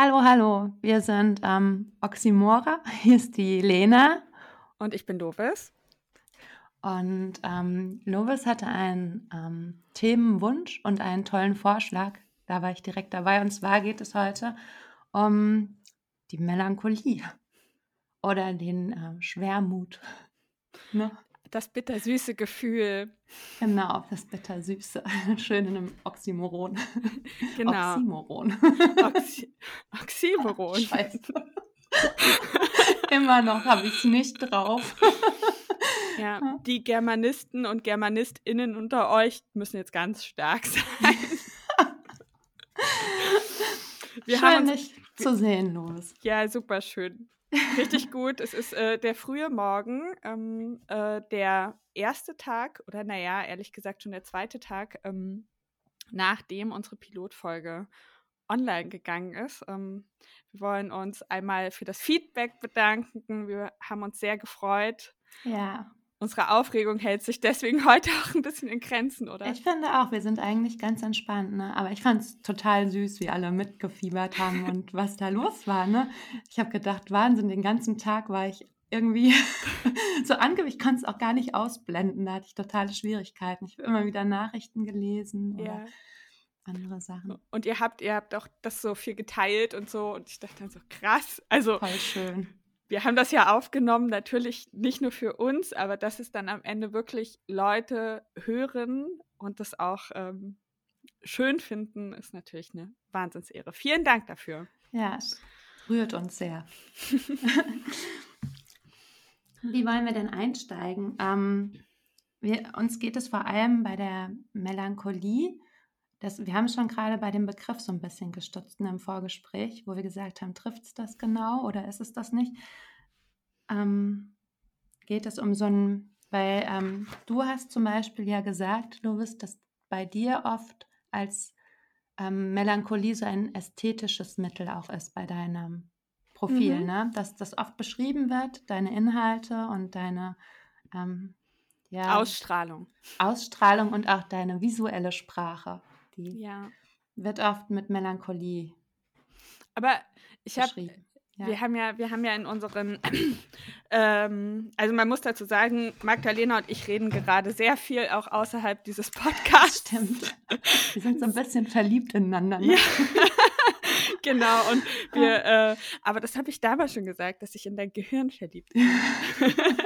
Hallo, hallo. Wir sind ähm, Oxymora. Hier ist die Lena. Und ich bin Lovis. Und ähm, Lovis hatte einen ähm, Themenwunsch und einen tollen Vorschlag. Da war ich direkt dabei. Und zwar geht es heute um die Melancholie oder den äh, Schwermut. Ne? Das bittersüße Gefühl. Genau, das bittersüße. Schön in einem Oxymoron. Genau. Oxymoron. Oxy Oxymoron. Scheiße. Immer noch habe ich es nicht drauf. Ja, die Germanisten und GermanistInnen unter euch müssen jetzt ganz stark sein. Wir schön, haben uns, dich zu sehen, los. Ja, super schön. Richtig gut. Es ist äh, der frühe Morgen, ähm, äh, der erste Tag, oder naja, ehrlich gesagt schon der zweite Tag, ähm, nachdem unsere Pilotfolge online gegangen ist. Ähm, wir wollen uns einmal für das Feedback bedanken. Wir haben uns sehr gefreut. Ja unsere Aufregung hält sich deswegen heute auch ein bisschen in Grenzen, oder? Ich finde auch, wir sind eigentlich ganz entspannt, ne? Aber ich fand es total süß, wie alle mitgefiebert haben und was da los war, ne? Ich habe gedacht, Wahnsinn, den ganzen Tag war ich irgendwie so angewiesen. Ich konnte es auch gar nicht ausblenden. Da hatte ich totale Schwierigkeiten. Ich habe immer wieder Nachrichten gelesen oder ja. andere Sachen. Und ihr habt, ihr habt auch das so viel geteilt und so. Und ich dachte dann so, krass. Also Voll schön wir haben das ja aufgenommen, natürlich nicht nur für uns, aber dass es dann am Ende wirklich Leute hören und das auch ähm, schön finden, ist natürlich eine Wahnsinnsehre. Vielen Dank dafür. Ja, es rührt uns sehr. Wie wollen wir denn einsteigen? Ähm, wir, uns geht es vor allem bei der Melancholie. Das, wir haben schon gerade bei dem Begriff so ein bisschen gestutzt im Vorgespräch, wo wir gesagt haben, trifft es das genau oder ist es das nicht? Ähm, geht es um so ein, weil ähm, du hast zum Beispiel ja gesagt, Louis, dass bei dir oft als ähm, Melancholie so ein ästhetisches Mittel auch ist bei deinem Profil, mhm. ne? dass das oft beschrieben wird, deine Inhalte und deine ähm, ja, Ausstrahlung. Ausstrahlung und auch deine visuelle Sprache. Die ja. wird oft mit Melancholie. Aber ich habe ja. Wir haben ja, wir haben ja in unseren, ähm, also man muss dazu sagen, Magdalena und ich reden gerade sehr viel auch außerhalb dieses Podcasts. Stimmt. Wir sind so ein bisschen verliebt ineinander. Ne? Ja. genau, und wir, äh, aber das habe ich damals schon gesagt, dass ich in dein Gehirn verliebt bin.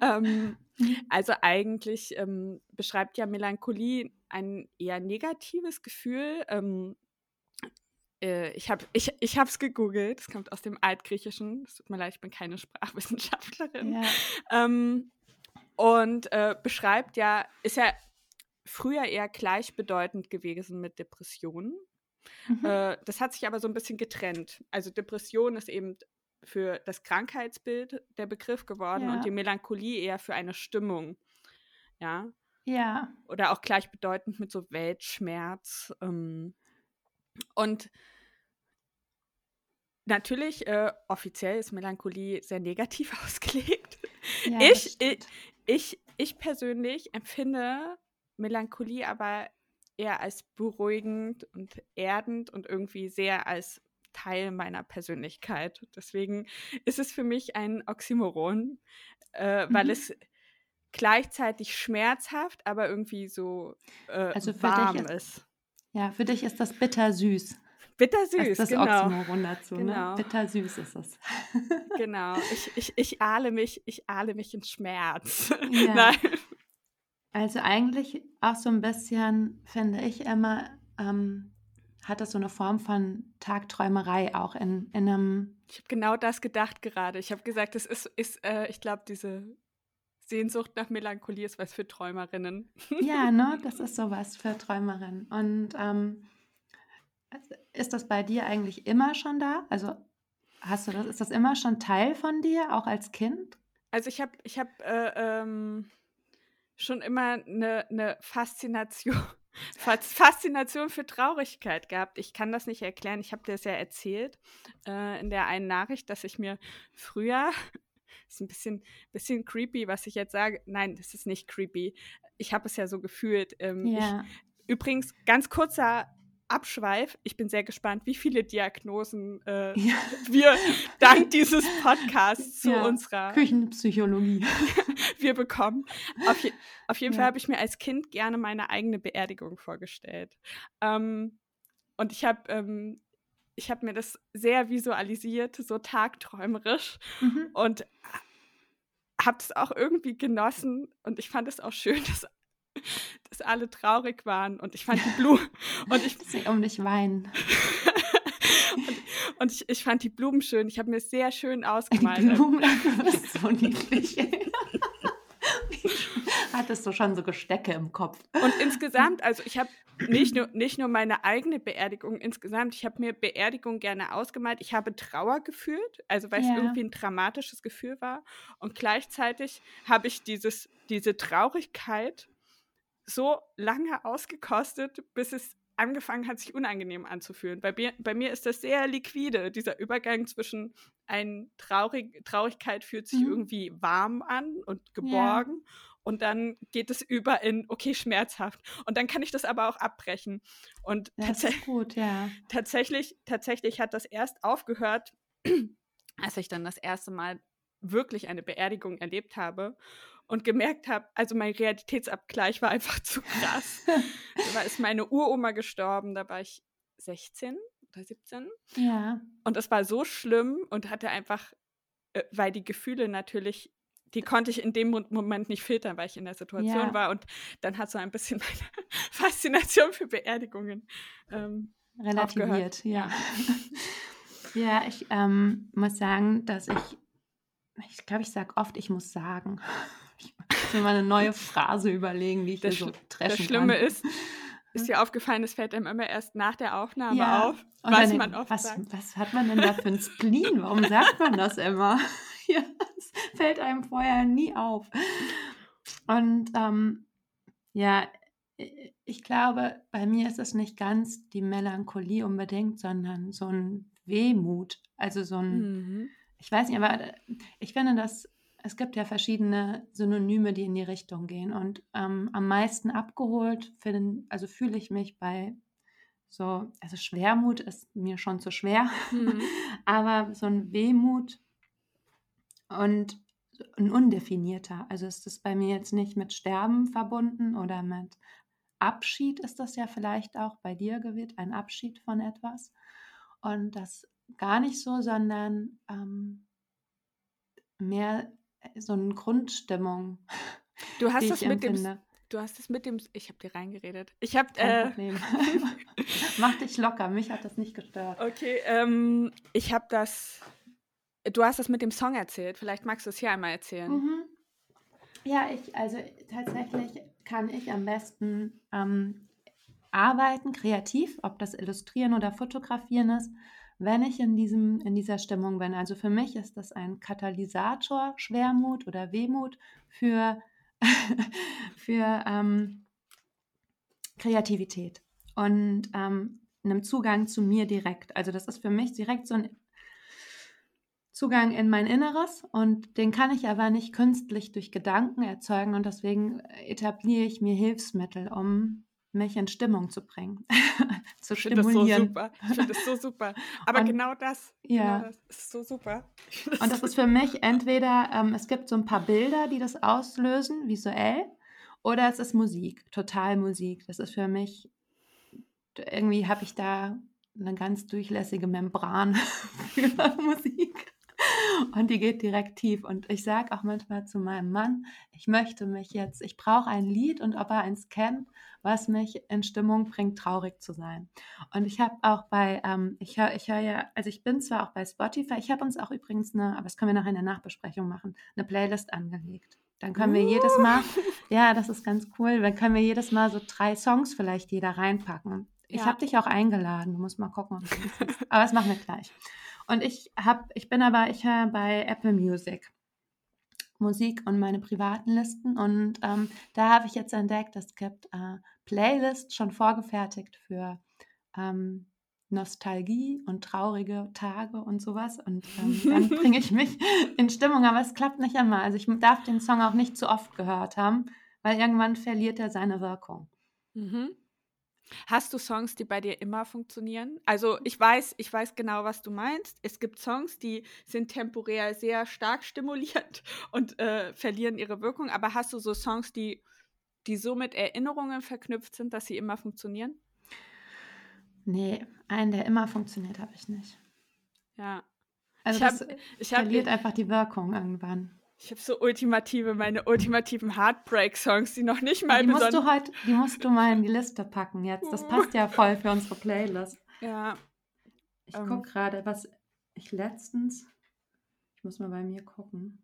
ähm, mhm. also eigentlich ähm, beschreibt ja Melancholie ein eher negatives Gefühl. Ähm, äh, ich habe ich, ich es gegoogelt, es kommt aus dem Altgriechischen. Es tut mir leid, ich bin keine Sprachwissenschaftlerin. Ja. Ähm, und äh, beschreibt ja, ist ja früher eher gleichbedeutend gewesen mit Depressionen. Mhm. Äh, das hat sich aber so ein bisschen getrennt. Also Depression ist eben für das Krankheitsbild der Begriff geworden ja. und die Melancholie eher für eine Stimmung. Ja. Ja. Oder auch gleichbedeutend mit so Weltschmerz. Ähm, und natürlich, äh, offiziell ist Melancholie sehr negativ ausgelegt. Ja, ich, ich, ich, ich persönlich empfinde Melancholie aber eher als beruhigend und erdend und irgendwie sehr als Teil meiner Persönlichkeit. Deswegen ist es für mich ein Oxymoron, äh, mhm. weil es gleichzeitig schmerzhaft, aber irgendwie so äh, also warm ist, ist. Ja, für dich ist das bittersüß. Bittersüß, das ist das genau. Oxymoron dazu, ne? genau. ne? Bittersüß ist es. genau. Ich, ich, ich ahle mich, ich ahle mich in Schmerz. Ja. Nein. Also eigentlich auch so ein bisschen, finde ich immer, ähm, hat das so eine Form von Tagträumerei auch in, in einem. Ich habe genau das gedacht gerade. Ich habe gesagt, es ist, ist äh, ich glaube, diese Sehnsucht nach Melancholie ist was für Träumerinnen. Ja, ne, das ist sowas für Träumerinnen. Und ähm, ist das bei dir eigentlich immer schon da? Also hast du das, ist das immer schon Teil von dir, auch als Kind? Also ich habe ich hab, äh, ähm, schon immer eine, eine Faszination, Faszination für Traurigkeit gehabt. Ich kann das nicht erklären. Ich habe dir das ja erzählt äh, in der einen Nachricht, dass ich mir früher, ist ein bisschen, bisschen creepy, was ich jetzt sage. Nein, das ist nicht creepy. Ich habe es ja so gefühlt. Ähm, ja. Ich, übrigens, ganz kurzer Abschweif. Ich bin sehr gespannt, wie viele Diagnosen äh, ja. wir dank dieses Podcasts zu ja. unserer Küchenpsychologie wir bekommen. Auf, je, auf jeden ja. Fall habe ich mir als Kind gerne meine eigene Beerdigung vorgestellt. Ähm, und ich habe ähm, ich habe mir das sehr visualisiert, so tagträumerisch mhm. und habe es auch irgendwie genossen und ich fand es auch schön, dass, dass alle traurig waren und ich fand die Blumen und ich Sie um dich weinen. und, und ich, ich fand die Blumen schön. Ich habe mir sehr schön ausgemalt. Die Blumen, das ist so niedlich. Hattest du schon so Gestecke im Kopf? Und insgesamt, also ich habe nicht nur, nicht nur meine eigene Beerdigung insgesamt, ich habe mir Beerdigung gerne ausgemalt. Ich habe Trauer gefühlt, also weil es irgendwie ein dramatisches Gefühl war. Und gleichzeitig habe ich dieses, diese Traurigkeit so lange ausgekostet, bis es angefangen hat, sich unangenehm anzufühlen. Bei mir, bei mir ist das sehr liquide, dieser Übergang zwischen ein Traurig, Traurigkeit fühlt sich mhm. irgendwie warm an und geborgen ja. und dann geht es über in, okay, schmerzhaft. Und dann kann ich das aber auch abbrechen. Und das tats gut, ja. tatsächlich, tatsächlich hat das erst aufgehört, als ich dann das erste Mal wirklich eine Beerdigung erlebt habe und gemerkt habe, also mein Realitätsabgleich war einfach zu krass. da ist meine Uroma gestorben, da war ich 16 oder 17. Ja. Und das war so schlimm und hatte einfach, äh, weil die Gefühle natürlich, die konnte ich in dem Moment nicht filtern, weil ich in der Situation ja. war. Und dann hat so ein bisschen meine Faszination für Beerdigungen ähm, relativiert, ja. ja, ich ähm, muss sagen, dass ich, ich glaube, ich sage oft, ich muss sagen. Ich muss mir mal eine neue Phrase überlegen, wie ich das, so dreschen Das Schlimme kann. ist, ist dir aufgefallen, es fällt einem immer erst nach der Aufnahme ja. auf, Und was man oft was, sagt. Was hat man denn da für ein Spleen? Warum sagt man das immer? ja, das fällt einem vorher nie auf. Und ähm, ja, ich glaube, bei mir ist es nicht ganz die Melancholie unbedingt, sondern so ein Wehmut. Also so ein, mhm. ich weiß nicht, aber ich finde das es gibt ja verschiedene Synonyme, die in die Richtung gehen. Und ähm, am meisten abgeholt, finden, also fühle ich mich bei so, also Schwermut ist mir schon zu schwer, mhm. aber so ein Wehmut und ein undefinierter. Also ist das bei mir jetzt nicht mit Sterben verbunden oder mit Abschied ist das ja vielleicht auch bei dir gewesen, ein Abschied von etwas. Und das gar nicht so, sondern ähm, mehr so eine Grundstimmung. Du hast das mit empfinde. dem Du hast es mit dem, ich habe dir reingeredet. Ich habe. Äh, Mach dich locker, mich hat das nicht gestört. Okay, ähm, ich habe das. Du hast das mit dem Song erzählt. Vielleicht magst du es hier einmal erzählen. Mhm. Ja, ich, also tatsächlich kann ich am besten ähm, arbeiten, kreativ, ob das Illustrieren oder Fotografieren ist, wenn ich in, diesem, in dieser Stimmung bin. Also für mich ist das ein Katalysator, Schwermut oder Wehmut für, für ähm, Kreativität und ähm, einem Zugang zu mir direkt. Also das ist für mich direkt so ein Zugang in mein Inneres und den kann ich aber nicht künstlich durch Gedanken erzeugen und deswegen etabliere ich mir Hilfsmittel, um mich in Stimmung zu bringen, zu ich stimulieren. Das so super. Ich finde das so super. Aber und, genau das, ja. Genau das ist so super. Und das ist für mich entweder, ähm, es gibt so ein paar Bilder, die das auslösen, visuell, oder es ist Musik, total Musik. Das ist für mich, irgendwie habe ich da eine ganz durchlässige Membran für Musik. Und die geht direkt tief. Und ich sage auch manchmal zu meinem Mann, ich möchte mich jetzt, ich brauche ein Lied und ob er eins kennt, was mich in Stimmung bringt, traurig zu sein. Und ich habe auch bei, ähm, ich höre ich hör ja, also ich bin zwar auch bei Spotify, ich habe uns auch übrigens eine, aber das können wir nachher in der Nachbesprechung machen, eine Playlist angelegt. Dann können wir jedes Mal, uh. ja, das ist ganz cool, dann können wir jedes Mal so drei Songs vielleicht jeder reinpacken. Ich ja. habe dich auch eingeladen, du musst mal gucken, Aber das machen wir gleich. Und ich habe, ich bin aber, ich höre bei Apple Music. Musik und meine privaten Listen. Und ähm, da habe ich jetzt entdeckt, es gibt äh, Playlists schon vorgefertigt für ähm, Nostalgie und traurige Tage und sowas. Und ähm, dann bringe ich mich in Stimmung. Aber es klappt nicht immer. Also ich darf den Song auch nicht zu oft gehört haben, weil irgendwann verliert er seine Wirkung. Mhm. Hast du Songs, die bei dir immer funktionieren? Also ich weiß, ich weiß genau, was du meinst. Es gibt Songs, die sind temporär sehr stark stimuliert und äh, verlieren ihre Wirkung. Aber hast du so Songs, die, die so mit Erinnerungen verknüpft sind, dass sie immer funktionieren? Nee, einen, der immer funktioniert, habe ich nicht. Ja. Also Ich hab- das Ich verliert einfach die Wirkung irgendwann. Ich hab so ultimative, meine ultimativen Heartbreak-Songs, die noch nicht mal Die musst du heute, die musst du mal in die Liste packen jetzt. Das passt ja voll für unsere Playlist. Ja, Ich Ähm. gucke gerade, was ich letztens. Ich muss mal bei mir gucken.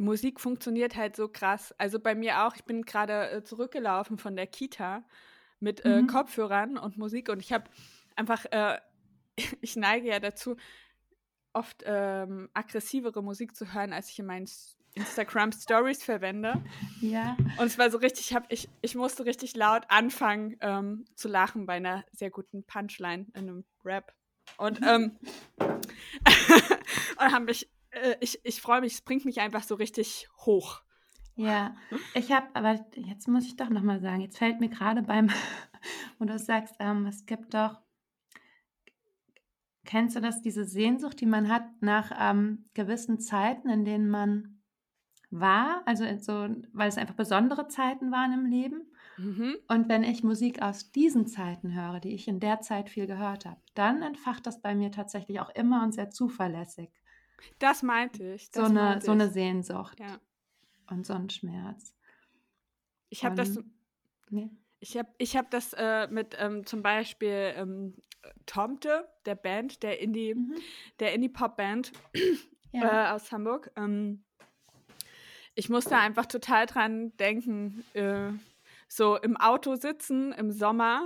Musik funktioniert halt so krass. Also bei mir auch. Ich bin gerade äh, zurückgelaufen von der Kita mit äh, Mhm. Kopfhörern und Musik und ich habe einfach, äh, ich neige ja dazu, oft ähm, aggressivere Musik zu hören, als ich in meinen Instagram Stories verwende. Ja. Und es war so richtig, ich, hab, ich, ich musste richtig laut anfangen ähm, zu lachen bei einer sehr guten Punchline in einem Rap. Und, ähm, und hab mich, äh, ich, ich freue mich, es bringt mich einfach so richtig hoch. Ja, ich habe, aber jetzt muss ich doch nochmal sagen, jetzt fällt mir gerade beim, wo du sagst, ähm, es gibt doch, kennst du das, diese Sehnsucht, die man hat nach ähm, gewissen Zeiten, in denen man war, also so, weil es einfach besondere Zeiten waren im Leben. Mhm. Und wenn ich Musik aus diesen Zeiten höre, die ich in der Zeit viel gehört habe, dann entfacht das bei mir tatsächlich auch immer und sehr zuverlässig. Das meinte ich. So Das eine, meinte so eine. Sehnsucht Ja. und so ein Schmerz. Ich habe das, Nee. ich hab, ich hab das äh, mit ähm, zum Beispiel ähm, Tomte, der Band, der Indie, Mhm. der Indie-Pop-Band, Ja. äh, aus Hamburg. Ähm, ich musste einfach total dran denken, äh, so im Auto sitzen im Sommer,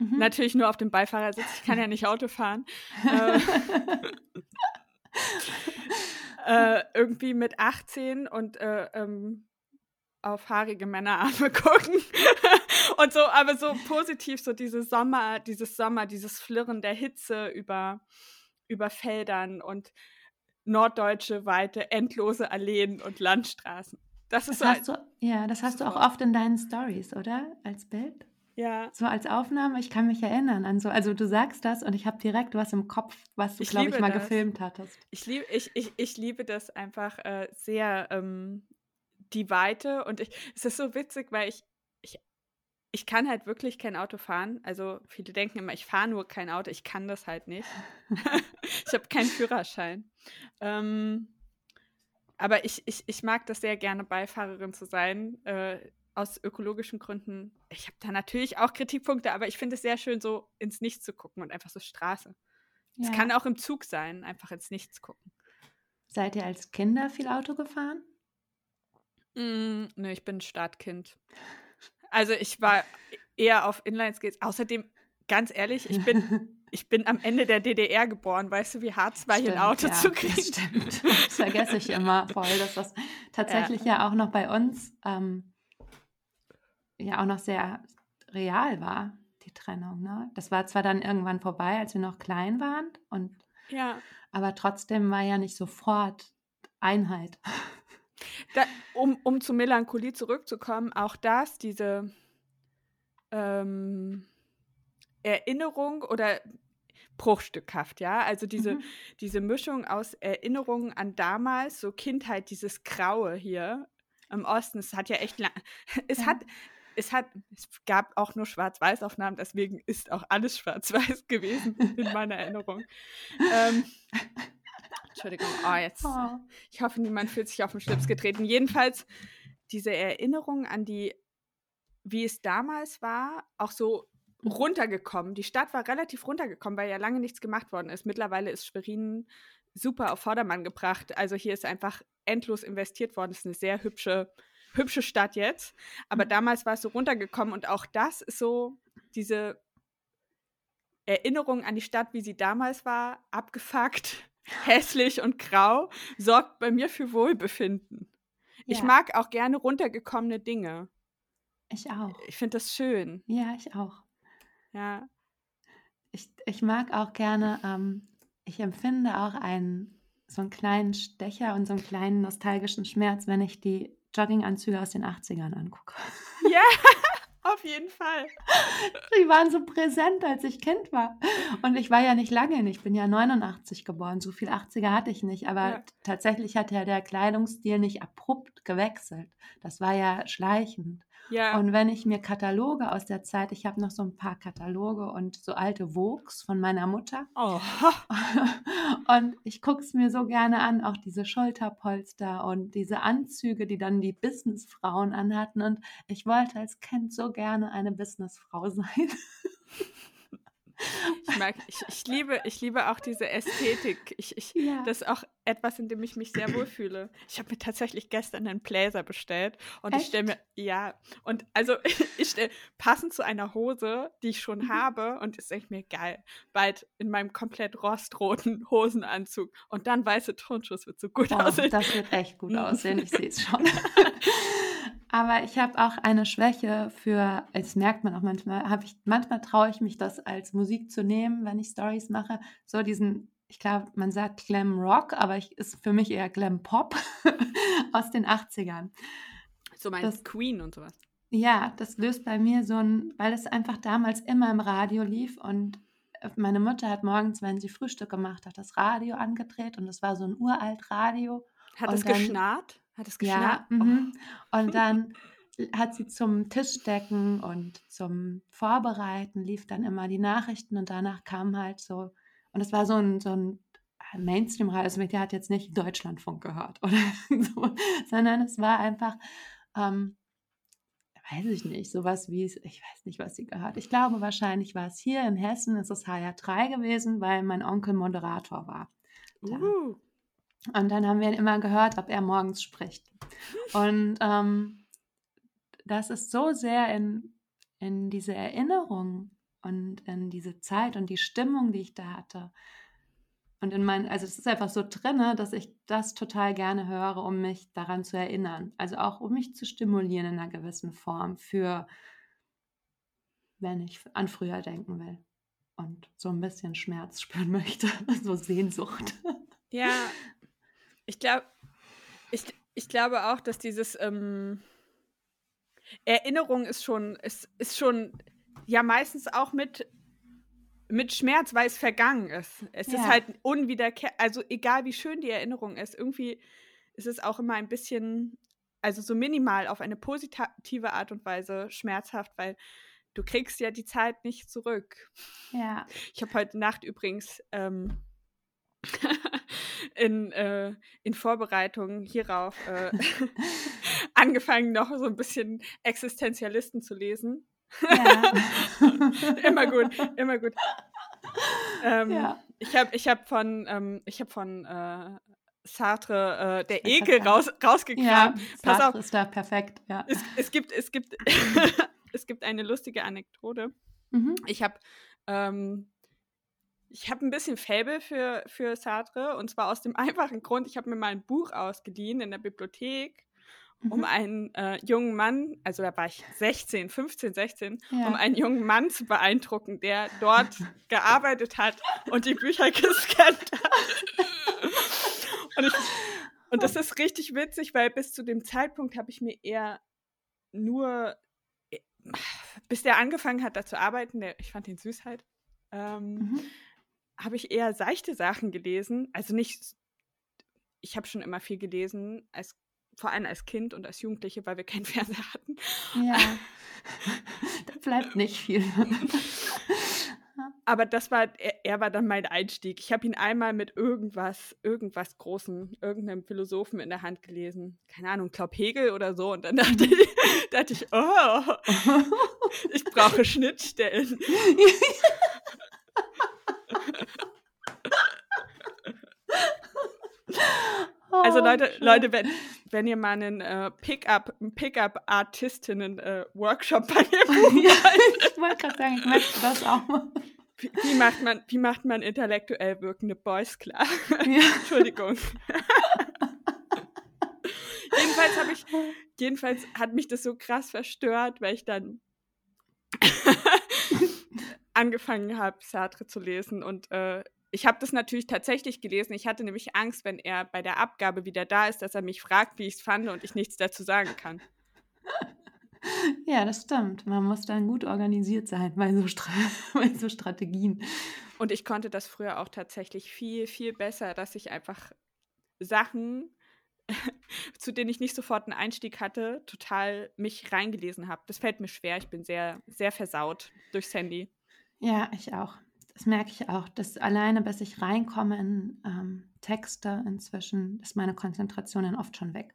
Mhm. natürlich nur auf dem Beifahrersitz, ich kann ja nicht Auto fahren, äh, äh, irgendwie mit 18 und äh, ähm, auf haarige Männerarme gucken. Und so, aber so positiv, so diese Sommer, dieses Sommer, dieses Flirren der Hitze über, über Feldern und norddeutsche weite, endlose Alleen und Landstraßen. Das Das ist so, hast du, ja, das hast du auch oft in deinen Stories, oder? Als Bild? ja. So als Aufnahme, ich kann mich erinnern an so, also du sagst das und ich habe direkt was im Kopf, was du, glaube ich, mal das. gefilmt hattest. Ich, lieb, ich, ich, ich liebe das einfach äh, sehr, ähm, die Weite. Und ich, es ist so witzig, weil ich, ich, kann halt wirklich kein Auto fahren. Also viele denken immer, ich fahre nur kein Auto. Ich kann das halt nicht. ich habe keinen Führerschein. Ähm, aber ich, ich, ich mag das sehr gerne, Beifahrerin zu sein. Äh, aus ökologischen Gründen. Ich habe da natürlich auch Kritikpunkte, aber ich finde es sehr schön, so ins Nichts zu gucken und einfach so Straße. Es Ja. kann auch im Zug sein, einfach ins Nichts gucken. Seid ihr als Kinder viel Auto gefahren? Mm, nö, ich bin ein Startkind. Also ich war eher auf Inlineskates. Außerdem, ganz ehrlich, ich bin, ich bin am Ende der DDR geboren. Weißt du, wie hart es war, hier ein Auto ja, zu Das kriegen? stimmt. Das vergesse ich immer voll, dass das tatsächlich ja, auch noch bei uns ähm, ja auch noch sehr real war, die Trennung. Ne? Das war zwar dann irgendwann vorbei, als wir noch klein waren, und, Ja. aber trotzdem war ja nicht sofort Einheit. Da, um, um zu Melancholie zurückzukommen, auch das, diese ähm, Erinnerung oder bruchstückhaft, ja, also diese, Mhm. diese Mischung aus Erinnerungen an damals, so Kindheit, dieses Graue hier im Osten, es hat ja echt lang, es Ja. hat, es hat, es gab auch nur Schwarz-Weiß-Aufnahmen, deswegen ist auch alles schwarz-weiß gewesen in meiner Erinnerung. Ähm, Entschuldigung, oh, jetzt, Oh. ich hoffe, niemand fühlt sich auf den Schlips getreten. Jedenfalls diese Erinnerung an die, wie es damals war, auch so runtergekommen. Die Stadt war relativ runtergekommen, weil ja lange nichts gemacht worden ist. Mittlerweile ist Schwerin super auf Vordermann gebracht. Also hier ist einfach endlos investiert worden. Es ist eine sehr hübsche, hübsche Stadt jetzt. Aber Mhm. damals war es so runtergekommen und auch das ist so diese Erinnerung an die Stadt, wie sie damals war, abgefuckt, hässlich und grau, sorgt bei mir für Wohlbefinden. Ich Ja. mag auch gerne runtergekommene Dinge. Ich auch. Ich finde das schön. Ja, ich auch. Ja. Ich, ich mag auch gerne, ähm, ich empfinde auch einen, so einen kleinen Stecher und so einen kleinen nostalgischen Schmerz, wenn ich die Jogginganzüge aus den 80ern angucke. Ja, Auf jeden Fall. Die waren so präsent, als ich Kind war. Und ich war ja nicht lange, ich bin ja 89 geboren, so viel 80er hatte ich nicht, aber ja. tatsächlich hat ja der Kleidungsstil nicht abrupt gewechselt. Das war ja schleichend. Ja. Und wenn ich mir Kataloge aus der Zeit, ich habe noch so ein paar Kataloge und so alte Vogues von meiner Mutter. Oh. Und ich gucke es mir so gerne an, auch diese Schulterpolster und diese Anzüge, die dann die Businessfrauen anhatten. Und ich wollte als Kind so gerne eine Businessfrau sein. Ich mag, ich, ich, liebe, ich liebe auch diese Ästhetik. Ich, ich, ja. Das ist auch etwas, in dem ich mich sehr wohlfühle. Ich habe mir tatsächlich gestern einen Bläser bestellt und Echt? ich stelle mir, ja, und also ich stelle, passend zu einer Hose, die ich schon mhm. habe, und ist echt mir geil, bald in meinem komplett rostroten Hosenanzug und dann weiße Turnschuhe, wird so gut oh, aussehen. Das wird echt gut aussehen, ich sehe es schon. Aber ich habe auch eine Schwäche für, das merkt man auch manchmal, habe ich, manchmal traue ich mich das als Musik zu nehmen, wenn ich Stories mache. So diesen, ich glaube, man sagt Glam Rock, aber ich, ist für mich eher Glam Pop aus den 80ern. So mein das, Queen und sowas. Ja, das löst bei mir so ein, weil es einfach damals immer im Radio lief und äh, meine Mutter hat morgens, wenn sie Frühstück gemacht hat, das Radio angedreht und es war so ein uralt Radio. Hat es geschnarrt? Hat es geschnappt? Ja, mhm. und dann hat sie zum Tischdecken und zum Vorbereiten lief dann immer die Nachrichten und danach kam halt so, und es war so ein, so ein Mainstream-Radio, also der hat jetzt nicht Deutschlandfunk gehört oder so, sondern es war einfach, ähm, weiß ich nicht, sowas wie, ich weiß nicht, was sie gehört. Ich glaube, wahrscheinlich war es hier in Hessen, ist es HR3 gewesen, weil mein Onkel Moderator war. Uh. Und dann haben wir immer gehört, ob er morgens spricht. Und ähm, das ist so sehr in, in diese Erinnerung und in diese Zeit und die Stimmung, die ich da hatte. Und in meinen, also es ist einfach so drinne, dass ich das total gerne höre, um mich daran zu erinnern. Also auch um mich zu stimulieren in einer gewissen Form für, wenn ich an früher denken will und so ein bisschen Schmerz spüren möchte, so Sehnsucht. Ja, ich glaube, ich, ich glaube auch, dass dieses ähm, Erinnerung ist schon, ist, ist schon ja meistens auch mit, mit Schmerz, weil es vergangen ist. Es ja. ist halt unwiederkehrbar, also egal wie schön die Erinnerung ist, irgendwie ist es auch immer ein bisschen, also so minimal auf eine positive Art und Weise schmerzhaft, weil du kriegst ja die Zeit nicht zurück. Ja. Ich habe heute Nacht übrigens ähm, in, äh, in Vorbereitung hierauf äh, angefangen, noch so ein bisschen Existenzialisten zu lesen. Ja. immer gut, immer gut. Ähm, ja. Ich habe ich hab von, ähm, ich hab von äh, Sartre äh, der Ekel raus, rausgekramt. Ja, Pass Sartre auf. ist da perfekt. Ja. Es, es gibt, es, gibt es gibt eine lustige Anekdote. Mhm. Ich habe ähm, ich habe ein bisschen Faible für, für Sartre und zwar aus dem einfachen Grund, ich habe mir mal ein Buch ausgeliehen in der Bibliothek, mhm. um einen äh, jungen Mann, also da war ich 16, 15, 16, ja. um einen jungen Mann zu beeindrucken, der dort gearbeitet hat und die Bücher gescannt hat. und, ich, und das ist richtig witzig, weil bis zu dem Zeitpunkt habe ich mir eher nur, äh, bis der angefangen hat, da zu arbeiten, der, ich fand den süß halt. Ähm, mhm habe ich eher seichte Sachen gelesen. Also nicht, ich habe schon immer viel gelesen, als, vor allem als Kind und als Jugendliche, weil wir keinen Fernseher hatten. Ja, da bleibt nicht viel. Aber das war, er, er, war dann mein Einstieg. Ich habe ihn einmal mit irgendwas, irgendwas Großem, irgendeinem Philosophen in der Hand gelesen. Keine Ahnung, Klaub Hegel oder so. Und dann dachte ich, dachte ich oh, ich brauche Schnittstellen. Also Leute, oh, Leute, wenn, wenn ihr mal einen äh, Pickup, Pickup-Artistinnen-Workshop äh, bei mir buchen ja, Ich wollte gerade sagen, ich möchte das auch mal. Wie, wie, macht man, wie macht man intellektuell wirkende Boys klar? Ja. Entschuldigung. jedenfalls habe ich, jedenfalls hat mich das so krass verstört, weil ich dann angefangen habe, Sartre zu lesen und äh, ich habe das natürlich tatsächlich gelesen. Ich hatte nämlich Angst, wenn er bei der Abgabe wieder da ist, dass er mich fragt, wie ich es fand und ich nichts dazu sagen kann. Ja, das stimmt. Man muss dann gut organisiert sein bei so, Stra bei so Strategien. Und ich konnte das früher auch tatsächlich viel, viel besser, dass ich einfach Sachen, zu denen ich nicht sofort einen Einstieg hatte, total mich reingelesen habe. Das fällt mir schwer. Ich bin sehr, sehr versaut durchs Handy. Ja, ich auch. Das merke ich auch. dass alleine, bis ich reinkomme in ähm, Texte inzwischen, ist meine Konzentration dann oft schon weg,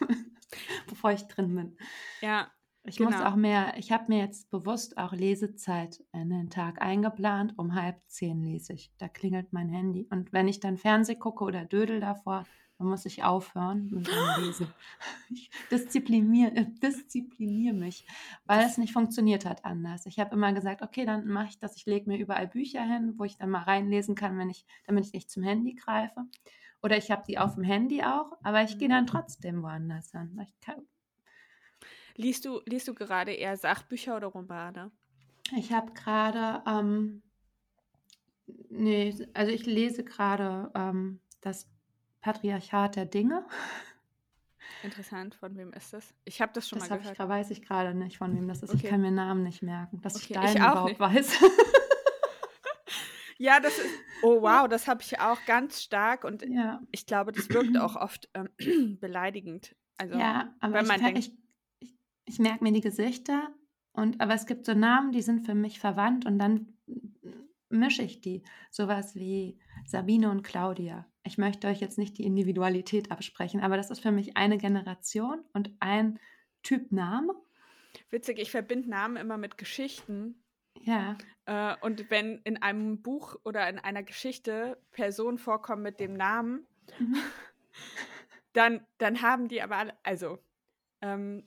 bevor ich drin bin. Ja. Ich genau. muss auch mehr, ich habe mir jetzt bewusst auch Lesezeit in den Tag eingeplant. Um halb zehn lese ich. Da klingelt mein Handy. Und wenn ich dann Fernseh gucke oder Dödel davor, dann muss ich aufhören mit dem Lesen. Ich diszipliniere, äh, diszipliniere mich, weil es nicht funktioniert hat anders. Ich habe immer gesagt, okay, dann mache ich das. Ich lege mir überall Bücher hin, wo ich dann mal reinlesen kann, wenn ich, damit ich nicht zum Handy greife. Oder ich habe die auf dem Handy auch, aber ich gehe dann trotzdem woanders hin. liest, du, liest du gerade eher Sachbücher oder Romane? Ich habe gerade, ähm, nee, also ich lese gerade ähm, das Patriarchat der Dinge. Interessant, von wem ist das? Ich habe das schon das mal gehört. Das weiß ich gerade nicht, von wem das ist. Okay. Ich kann mir Namen nicht merken, dass okay, ich deinen ich überhaupt nicht. weiß. ja, das ist, oh wow, das habe ich auch ganz stark und ja. ich glaube, das wirkt auch oft ähm, beleidigend. Also, ja, aber wenn man ich, denkt, ich, ich, ich merke mir die Gesichter und aber es gibt so Namen, die sind für mich verwandt und dann mische ich die. Sowas wie Sabine und Claudia. Ich möchte euch jetzt nicht die Individualität absprechen, aber das ist für mich eine Generation und ein Typ Name. Witzig, ich verbinde Namen immer mit Geschichten. Ja. Äh, und wenn in einem Buch oder in einer Geschichte Personen vorkommen mit dem Namen, mhm. dann, dann haben die aber alle, also ähm,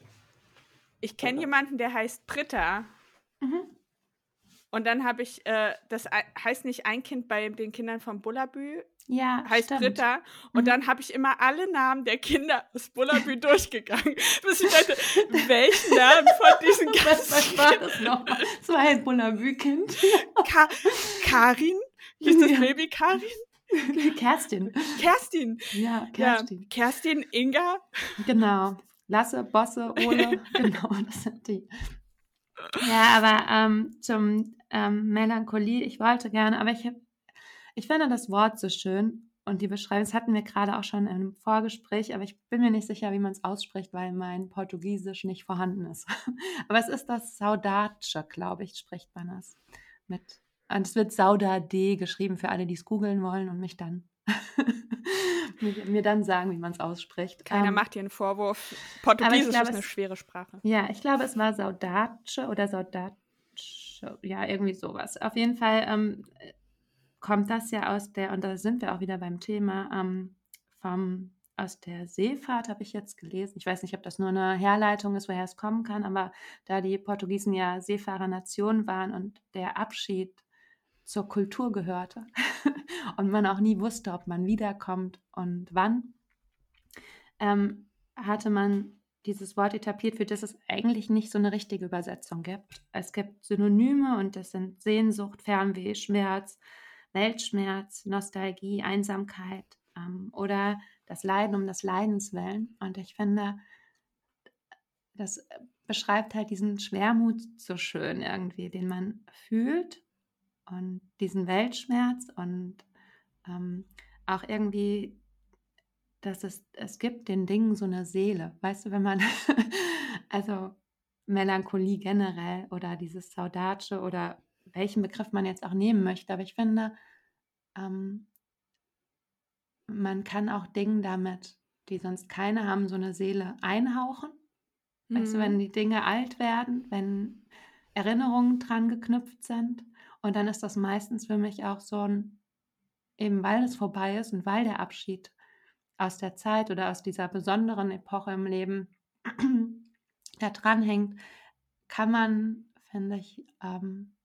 ich kenne jemanden, der heißt Britta. Mhm. Und dann habe ich, äh, das heißt nicht ein Kind bei den Kindern von Bullabü, ja, heißt stimmt. Britta. Und mhm. dann habe ich immer alle Namen der Kinder aus Bullabü durchgegangen. Bis ich dachte, welchen Namen von diesen Was, was war das nochmal? Das war ein Bullabü-Kind. Ka Karin? Hieß das ja. Baby Karin? Kerstin. Kerstin. Ja, Kerstin. Ja, Kerstin, Inga. Genau. Lasse, Bosse, Ole. genau, das sind die. Ja, aber ähm, zum ähm, Melancholie, ich wollte gerne, aber ich, ich finde das Wort so schön und die Beschreibung, das hatten wir gerade auch schon im Vorgespräch, aber ich bin mir nicht sicher, wie man es ausspricht, weil mein Portugiesisch nicht vorhanden ist. aber es ist das Saudade, glaube ich, spricht man das mit. Und es wird Saudade geschrieben für alle, die es googeln wollen und mich dann mir, dann sagen, wie man es ausspricht. Keiner ähm, macht dir einen Vorwurf. Portugiesisch glaube, ist eine es, schwere Sprache. Ja, ich glaube, es war Saudace oder Saudace. Ja, irgendwie sowas. Auf jeden Fall ähm, kommt das ja aus der, und da sind wir auch wieder beim Thema, ähm, vom, aus der Seefahrt habe ich jetzt gelesen. Ich weiß nicht, ob das nur eine Herleitung ist, woher es kommen kann, aber da die Portugiesen ja Seefahrernation waren und der Abschied zur Kultur gehörte und man auch nie wusste, ob man wiederkommt und wann, ähm, hatte man dieses Wort etabliert, für das es eigentlich nicht so eine richtige Übersetzung gibt. Es gibt Synonyme und das sind Sehnsucht, Fernweh, Schmerz, Weltschmerz, Nostalgie, Einsamkeit ähm, oder das Leiden um das Leidens willen. Und ich finde, das beschreibt halt diesen Schwermut so schön irgendwie, den man fühlt und diesen Weltschmerz und ähm, auch irgendwie, dass es, es gibt den Dingen so eine Seele. Weißt du, wenn man, also Melancholie generell oder dieses Saudace oder welchen Begriff man jetzt auch nehmen möchte, aber ich finde, ähm, man kann auch Dinge damit, die sonst keine haben, so eine Seele einhauchen. Mhm. Weißt du, wenn mhm. die Dinge alt werden, wenn Erinnerungen dran geknüpft sind und dann ist das meistens für mich auch so ein, eben weil es vorbei ist und weil der Abschied aus der Zeit oder aus dieser besonderen Epoche im Leben da dranhängt, kann man, finde ich, ähm,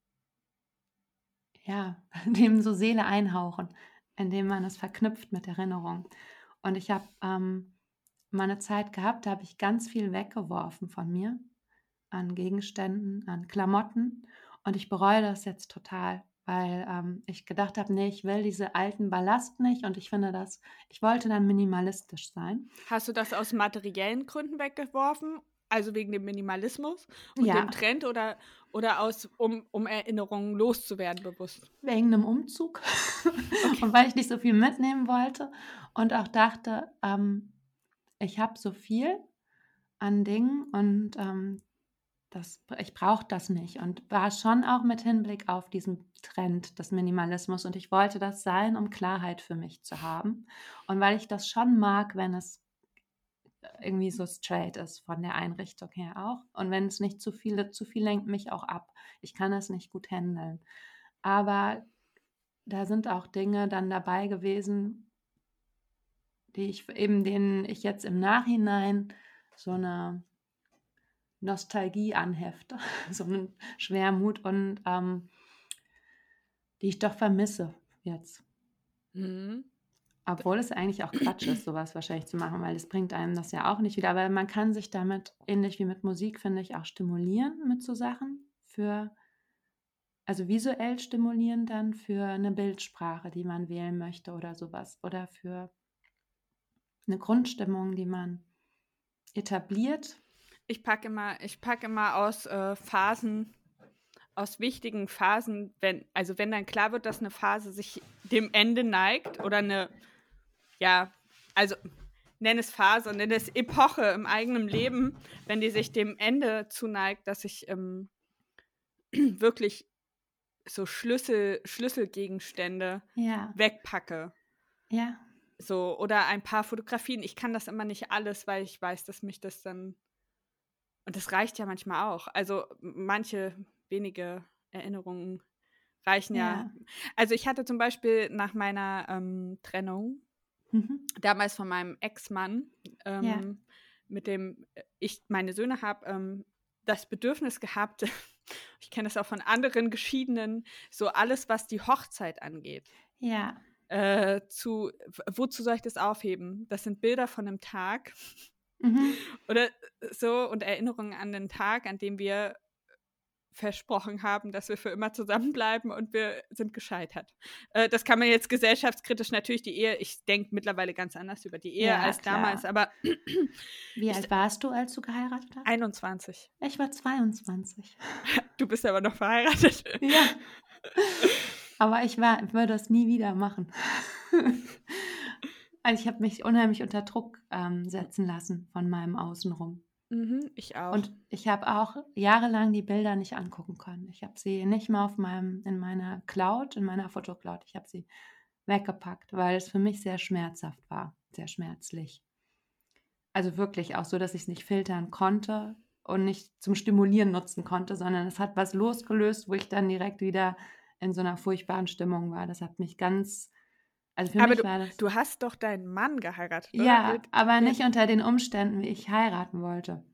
ja, dem so Seele einhauchen, indem man es verknüpft mit Erinnerung. Und ich habe ähm, mal Zeit gehabt, da habe ich ganz viel weggeworfen von mir an Gegenständen, an Klamotten und ich bereue das jetzt total, weil ähm, ich gedacht habe, nee, ich will diese alten Ballast nicht und ich finde das, ich wollte dann minimalistisch sein. Hast du das aus materiellen Gründen weggeworfen also wegen dem Minimalismus und Ja. dem Trend oder, oder aus, um, um Erinnerungen loszuwerden bewusst? Wegen einem Umzug und weil ich nicht so viel mitnehmen wollte und auch dachte, ähm, ich habe so viel an Dingen und ähm, das, ich brauche das nicht und war schon auch mit Hinblick auf diesen Trend des Minimalismus und ich wollte das sein, um Klarheit für mich zu haben und weil ich das schon mag, wenn es irgendwie so straight ist von der Einrichtung her auch und wenn es nicht zu viele, zu viel lenkt mich auch ab. Ich kann das nicht gut handeln. Aber da sind auch Dinge dann dabei gewesen, die ich eben denen ich jetzt im Nachhinein so eine Nostalgie anhefte, so einen Schwermut und ähm, die ich doch vermisse jetzt. Mhm. Obwohl es eigentlich auch Quatsch ist, sowas wahrscheinlich zu machen, weil es bringt einem das ja auch nicht wieder. Aber man kann sich damit, ähnlich wie mit Musik, finde ich, auch stimulieren mit so Sachen für, also visuell stimulieren dann für eine Bildsprache, die man wählen möchte oder sowas. Oder für eine Grundstimmung, die man etabliert. Ich packe immer, ich packe immer aus äh, Phasen, aus wichtigen Phasen, wenn, also wenn dann klar wird, dass eine Phase sich dem Ende neigt oder eine, ja, also nenn es Phase, nenn es Epoche im eigenen Leben, wenn die sich dem Ende zuneigt, dass ich ähm, wirklich so Schlüssel, Schlüsselgegenstände Ja, wegpacke. ja, So, oder ein paar Fotografien. Ich kann das immer nicht alles, weil ich weiß, dass mich das dann. Und das reicht ja manchmal auch. Also manche wenige Erinnerungen reichen ja. ja. Also ich hatte zum Beispiel nach meiner ähm, Trennung, Mhm. damals von meinem Ex-Mann, ähm, Ja. mit dem ich meine Söhne habe, ähm, das Bedürfnis gehabt, ich kenne das auch von anderen Geschiedenen, so alles, was die Hochzeit angeht. Ja, Äh, zu, wozu soll ich das aufheben? Das sind Bilder von einem Tag mhm. oder so und Erinnerungen an den Tag, an dem wir versprochen haben, dass wir für immer zusammenbleiben und wir sind gescheitert. Äh, das kann man jetzt gesellschaftskritisch natürlich die Ehe, ich denke mittlerweile ganz anders über die Ehe Ja, als klar. damals, aber Wie alt warst du, als du geheiratet hast? 21. Ich war 22. Du bist aber noch verheiratet. Ja. Aber ich war, würde es nie wieder machen. Also ich habe mich unheimlich unter Druck ähm, setzen lassen von meinem Außenrum. Mhm, ich auch. Und ich habe auch jahrelang die Bilder nicht angucken können. Ich habe sie nicht mal auf meinem, in meiner Cloud, in meiner Fotocloud. Ich habe sie weggepackt, weil es für mich sehr schmerzhaft war, sehr schmerzlich. Also wirklich auch so, dass ich es nicht filtern konnte und nicht zum Stimulieren nutzen konnte, sondern es hat was losgelöst, wo ich dann direkt wieder in so einer furchtbaren Stimmung war. Das hat mich ganz, also für aber mich du, war das. du hast doch deinen Mann geheiratet, oder? Ja, aber nicht unter den Umständen, wie ich heiraten wollte.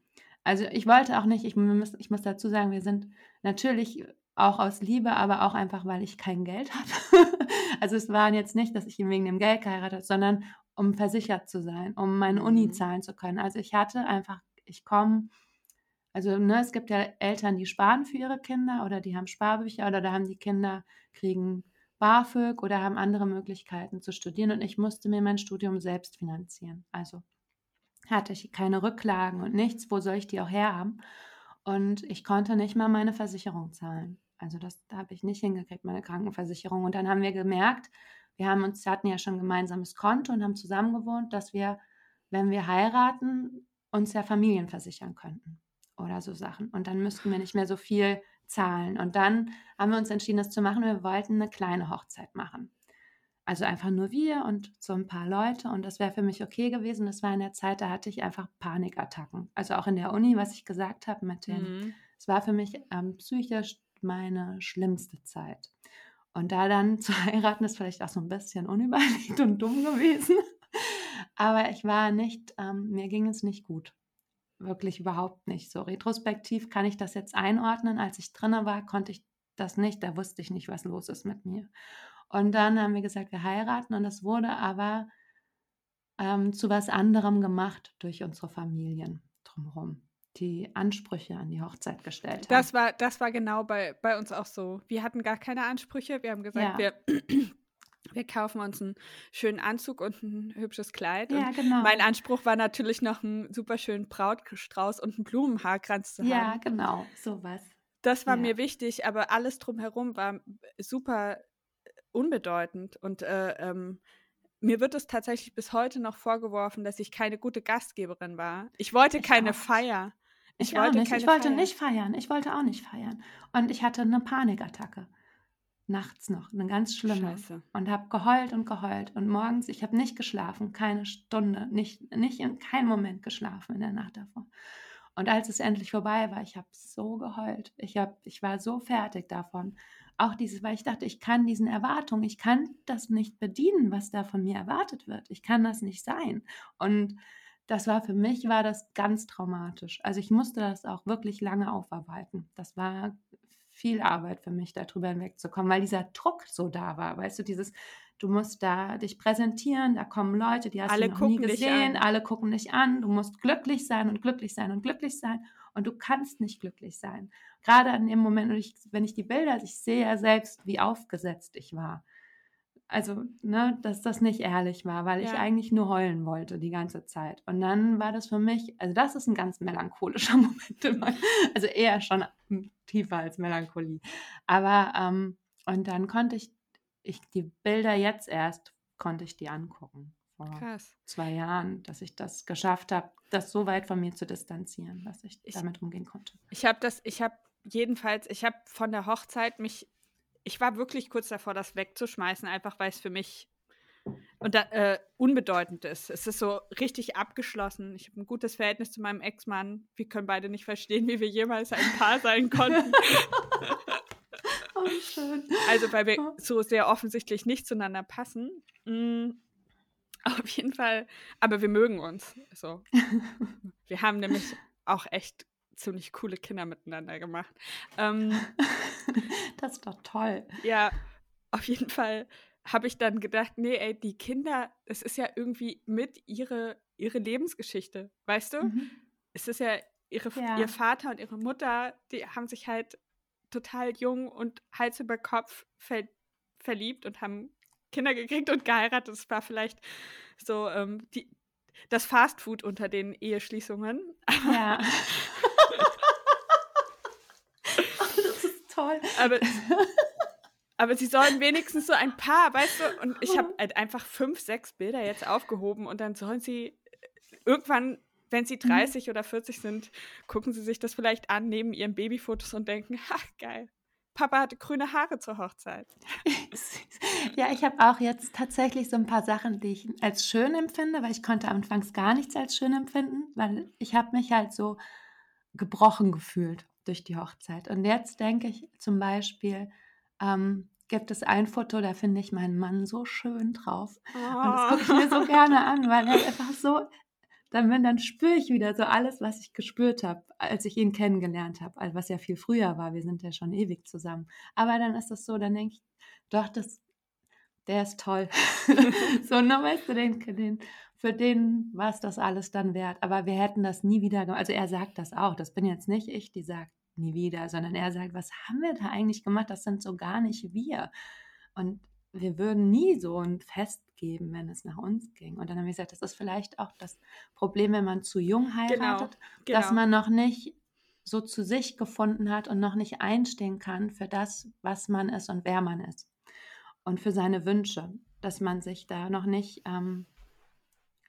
Also ich wollte auch nicht, ich muss, ich muss dazu sagen, wir sind natürlich auch aus Liebe, aber auch einfach, weil ich kein Geld habe. also es war jetzt nicht, dass ich ihn wegen dem Geld geheiratet habe, sondern um versichert zu sein, um meine Uni Mhm. zahlen zu können. Also ich hatte einfach, ich komme, also ne, es gibt ja Eltern, die sparen für ihre Kinder oder die haben Sparbücher oder da haben die Kinder, kriegen BAföG oder haben andere Möglichkeiten zu studieren und ich musste mir mein Studium selbst finanzieren. Also hatte ich keine Rücklagen und nichts, wo soll ich die auch herhaben? Und ich konnte nicht mal meine Versicherung zahlen. Also das habe ich nicht hingekriegt, meine Krankenversicherung. Und dann haben wir gemerkt, wir haben uns, hatten ja schon ein gemeinsames Konto und haben zusammen gewohnt, dass wir, wenn wir heiraten, uns ja Familien versichern könnten oder so Sachen. Und dann müssten wir nicht mehr so viel zahlen. Und dann haben wir uns entschieden, das zu machen. Wir wollten eine kleine Hochzeit machen. Also einfach nur wir und so ein paar Leute. Und das wäre für mich okay gewesen. Das war in der Zeit, da hatte ich einfach Panikattacken. Also auch in der Uni, was ich gesagt habe mit dem, Mhm. es war für mich ähm, psychisch meine schlimmste Zeit. Und da dann zu heiraten, ist vielleicht auch so ein bisschen unüberlegt und dumm gewesen. Aber ich war nicht, ähm, mir ging es nicht gut. Wirklich überhaupt nicht. So retrospektiv kann ich das jetzt einordnen. Als ich drinne war, konnte ich das nicht. Da wusste ich nicht, was los ist mit mir. Und dann haben wir gesagt, wir heiraten. Und das wurde aber ähm, zu was anderem gemacht durch unsere Familien drumherum, die Ansprüche an die Hochzeit gestellt haben. Das war, das war genau bei, bei uns auch so. Wir hatten gar keine Ansprüche. Wir haben gesagt, Ja. wir, wir kaufen uns einen schönen Anzug und ein hübsches Kleid. Ja, genau. Mein Anspruch war natürlich noch einen super schönen Brautstrauß und einen Blumenhaarkranz zu Ja, haben. genau, sowas. Das war Ja. mir wichtig, aber alles drumherum war super unbedeutend. Und äh, ähm, mir wird es tatsächlich bis heute noch vorgeworfen, dass ich keine gute Gastgeberin war. Ich wollte Ich keine auch. Feier. Ich, Ich wollte nicht. keine Ich wollte Feier. nicht feiern. Ich wollte auch nicht feiern. Und ich hatte eine Panikattacke. Nachts noch, eine ganz schlimme. Scheiße. Und habe geheult und geheult. Und morgens, ich habe nicht geschlafen, keine Stunde, nicht, nicht in keinem Moment geschlafen in der Nacht davor. Und als es endlich vorbei war, ich habe so geheult. Ich, hab, ich war so fertig davon. Auch dieses, weil ich dachte, ich kann diesen Erwartungen, ich kann das nicht bedienen, was da von mir erwartet wird. Ich kann das nicht sein. Und das war für mich, war das ganz traumatisch. Also ich musste das auch wirklich lange aufarbeiten. Das war viel Arbeit für mich, darüber hinwegzukommen, weil dieser Druck so da war. Weißt du, dieses, du musst da dich präsentieren, da kommen Leute, die hast Alle du noch nie gesehen, alle gucken dich an, du musst glücklich sein und glücklich sein und glücklich sein und du kannst nicht glücklich sein. Gerade an dem Moment, wenn ich die Bilder, ich sehe ja selbst, wie aufgesetzt ich war. Also, ne, dass das nicht ehrlich war, weil ich Ja. eigentlich nur heulen wollte die ganze Zeit. Und dann war das für mich, also das ist ein ganz melancholischer Moment, meinem- also eher schon tiefer als Melancholie. Aber, ähm, und dann konnte ich, ich die Bilder jetzt erst, konnte ich die angucken. Vor Krass. zwei Jahren, dass ich das geschafft habe, das so weit von mir zu distanzieren, dass ich, Ich- damit umgehen konnte. Ich habe das, ich habe jedenfalls, ich habe von der Hochzeit mich, ich war wirklich kurz davor, das wegzuschmeißen, einfach weil es für mich und da, äh, unbedeutend ist. Es ist so richtig abgeschlossen. Ich habe ein gutes Verhältnis zu meinem Ex-Mann. Wir können beide nicht verstehen, wie wir jemals ein Paar sein konnten. Oh, schön. Also, weil wir so sehr offensichtlich nicht zueinander passen. Mm, auf jeden Fall. Aber wir mögen uns. So. Wir haben nämlich auch echt ziemlich coole Kinder miteinander gemacht. Ähm, Das ist doch toll. ja, auf jeden Fall habe ich dann gedacht, nee, ey, die Kinder, es ist ja irgendwie mit ihre, ihre Lebensgeschichte, weißt du? Mhm. Es ist ja, ihre, Ja. ihr Vater und ihre Mutter, die haben sich halt total jung und Hals über Kopf ver verliebt und haben Kinder gekriegt und geheiratet. Das war vielleicht so ähm, die, das Fastfood unter den Eheschließungen. Ja. oh, das ist toll. Aber, aber sie sollen wenigstens so ein paar, weißt du? Und ich habe halt einfach fünf, sechs Bilder jetzt aufgehoben und dann sollen sie äh, irgendwann, wenn sie 30 oder 40 sind, gucken sie sich das vielleicht an neben ihren Babyfotos und denken, ha, geil. Papa hatte grüne Haare zur Hochzeit. Ja, ich habe auch jetzt tatsächlich so ein paar Sachen, die ich als schön empfinde, weil ich konnte anfangs gar nichts als schön empfinden, weil ich habe mich halt so gebrochen gefühlt durch die Hochzeit. Und jetzt denke ich zum Beispiel, ähm, gibt es ein Foto, da finde ich meinen Mann so schön drauf. Und das gucke ich mir so gerne an, weil er einfach so, dann, wenn, dann spüre ich wieder so alles, was ich gespürt habe, als ich ihn kennengelernt habe, also was ja viel früher war. Wir sind ja schon ewig zusammen. Aber dann ist das so, dann denke ich, doch, das, der ist toll. so, ne, weißt du, den, den, für den war es das alles dann wert. Aber wir hätten das nie wieder gemacht. Also er sagt das auch. Das bin jetzt nicht ich, die sagt nie wieder, sondern er sagt, was haben wir da eigentlich gemacht? Das sind so gar nicht wir. Und wir würden nie so ein Fest geben, wenn es nach uns ging. Und dann haben wir gesagt, das ist vielleicht auch das Problem, wenn man zu jung heiratet, genau. dass man noch nicht so zu sich gefunden hat und noch nicht einstehen kann für das, was man ist und wer man ist. Und für seine Wünsche, dass man sich da noch nicht, ähm,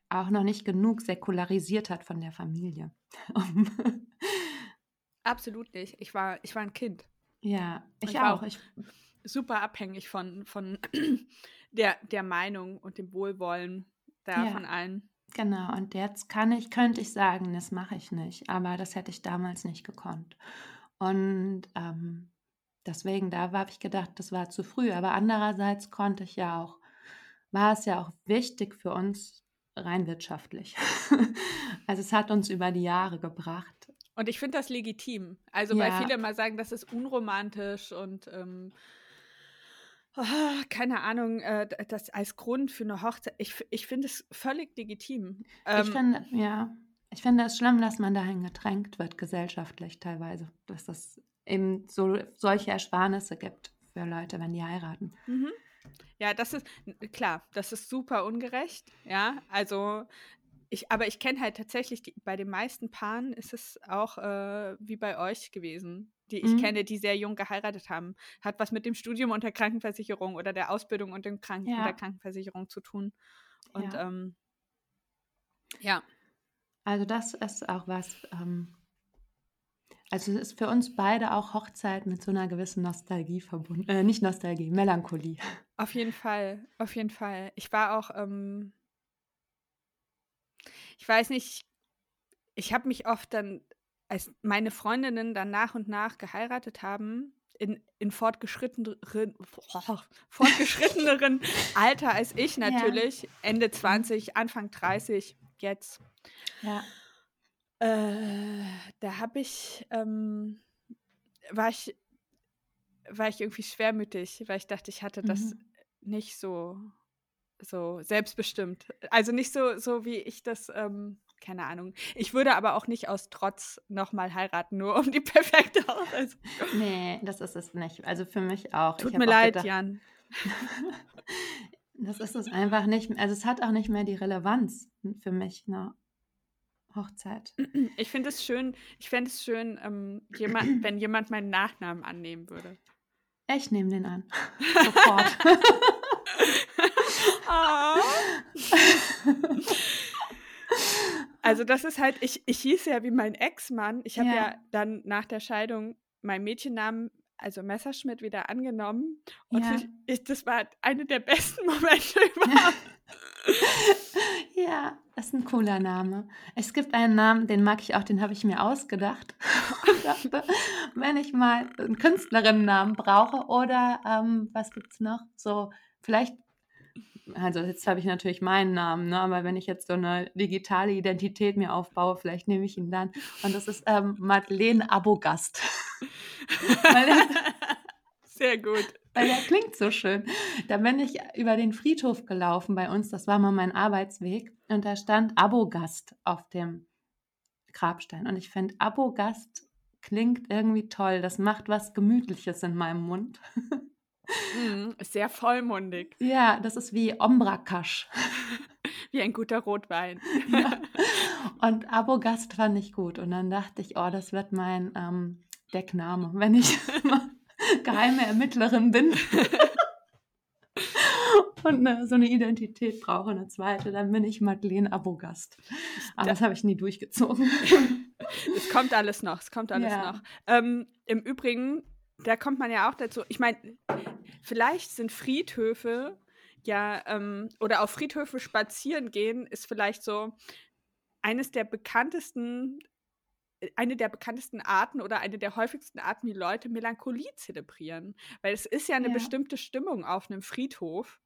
auch noch nicht genug säkularisiert hat von der Familie. Absolut nicht. Ich war, ich war ein Kind. ja, ich, Ich war auch. auch- Ich, Super abhängig von, von der, der Meinung und dem Wohlwollen da Ja. von allen. Genau, und jetzt kann ich, könnte ich sagen, das mache ich nicht, aber das hätte ich damals nicht gekonnt. Und ähm, deswegen, da habe ich gedacht, das war zu früh. Aber andererseits konnte ich ja auch, war es ja auch wichtig für uns rein wirtschaftlich. also es hat uns über die Jahre gebracht. Und ich finde das legitim. Also, weil Ja. viele immer sagen, das ist unromantisch und ähm, ah, keine Ahnung, äh, das als Grund für eine Hochzeit. Ich, ich finde es völlig legitim. Ähm, ich finde, ja, ich finde es schlimm, dass man dahin gedrängt wird, gesellschaftlich teilweise, dass es eben so solche Ersparnisse gibt für Leute, wenn die heiraten. mhm. Ja, das ist klar, das ist super ungerecht. Ja, also ich, aber ich kenne halt tatsächlich, die, bei den meisten Paaren ist es auch äh, wie bei euch gewesen, die ich mhm. kenne, die sehr jung geheiratet haben. Hat was mit dem Studium und der Krankenversicherung oder der Ausbildung und dem Kranken ja. der Krankenversicherung zu tun. Und ja. Ähm, ja. Also das ist auch was, ähm, also es ist für uns beide auch Hochzeit mit so einer gewissen Nostalgie verbunden. Äh, nicht Nostalgie, Melancholie. Auf jeden Fall, auf jeden Fall. Ich war auch, ähm, ich weiß nicht, ich habe mich oft dann, als meine Freundinnen dann nach und nach geheiratet haben, in, in fortgeschritteneren, oh, fortgeschritteneren Alter als ich natürlich, ja. Ende 20, Anfang 30, jetzt. Ja. Äh, da habe ich, ähm, war ich, war ich irgendwie schwermütig, weil ich dachte, ich hatte das mhm. nicht so, so selbstbestimmt. Also nicht so, so wie ich das, ähm, keine Ahnung. Ich würde aber auch nicht aus Trotz nochmal heiraten, nur um die perfekte Hochzeit. Nee, das ist es nicht. Also für mich auch. Tut mir auch leid, gedacht, Jan. das ist es einfach nicht. Also es hat auch nicht mehr die Relevanz für mich. Ne? Hochzeit. Ich finde es schön, ich fände es schön, ähm, jemand, wenn jemand meinen Nachnamen annehmen würde. Ich nehme den an. Sofort. oh. Also das ist halt, ich, ich hieß ja wie mein Ex-Mann. Ich habe ja. ja. dann nach der Scheidung meinen Mädchennamen, also Messerschmidt, wieder angenommen. Und ja. ich, ich, das war eine der besten Momente überhaupt. Ja, das ist ein cooler Name. Es gibt einen Namen, den mag ich auch, den habe ich mir ausgedacht. Und dachte, wenn ich mal einen Künstlerinnennamen brauche oder ähm, was gibt es noch? So, vielleicht, also jetzt habe ich natürlich meinen Namen, ne? aber wenn ich jetzt so eine digitale Identität mir aufbaue, vielleicht nehme ich ihn dann. Und das ist ähm, Madeleine Abogast. Sehr gut weil der klingt so schön. Da bin ich über den Friedhof gelaufen bei uns, das war mal mein Arbeitsweg, und da stand Abogast auf dem Grabstein. Und ich finde, Abogast klingt irgendwie toll. Das macht was Gemütliches in meinem Mund. Mm, sehr vollmundig. Ja, das ist wie Ombrakasch. Wie ein guter Rotwein. Ja. Und Abogast fand ich gut. Und dann dachte ich, oh, das wird mein ähm, Deckname, wenn ich geheime Ermittlerin bin und eine, so eine Identität brauche, eine zweite, dann bin ich Madeleine Abogast. Aber das, das habe ich nie durchgezogen. es kommt alles noch, es kommt alles ja. noch. Ähm, Im Übrigen, da kommt man ja auch dazu, ich meine, vielleicht sind Friedhöfe ja, ähm, oder auf Friedhöfe spazieren gehen, ist vielleicht so eines der bekanntesten eine der bekanntesten Arten oder eine der häufigsten Arten, wie Leute Melancholie zelebrieren. Weil es ist ja eine ja. bestimmte Stimmung auf einem Friedhof.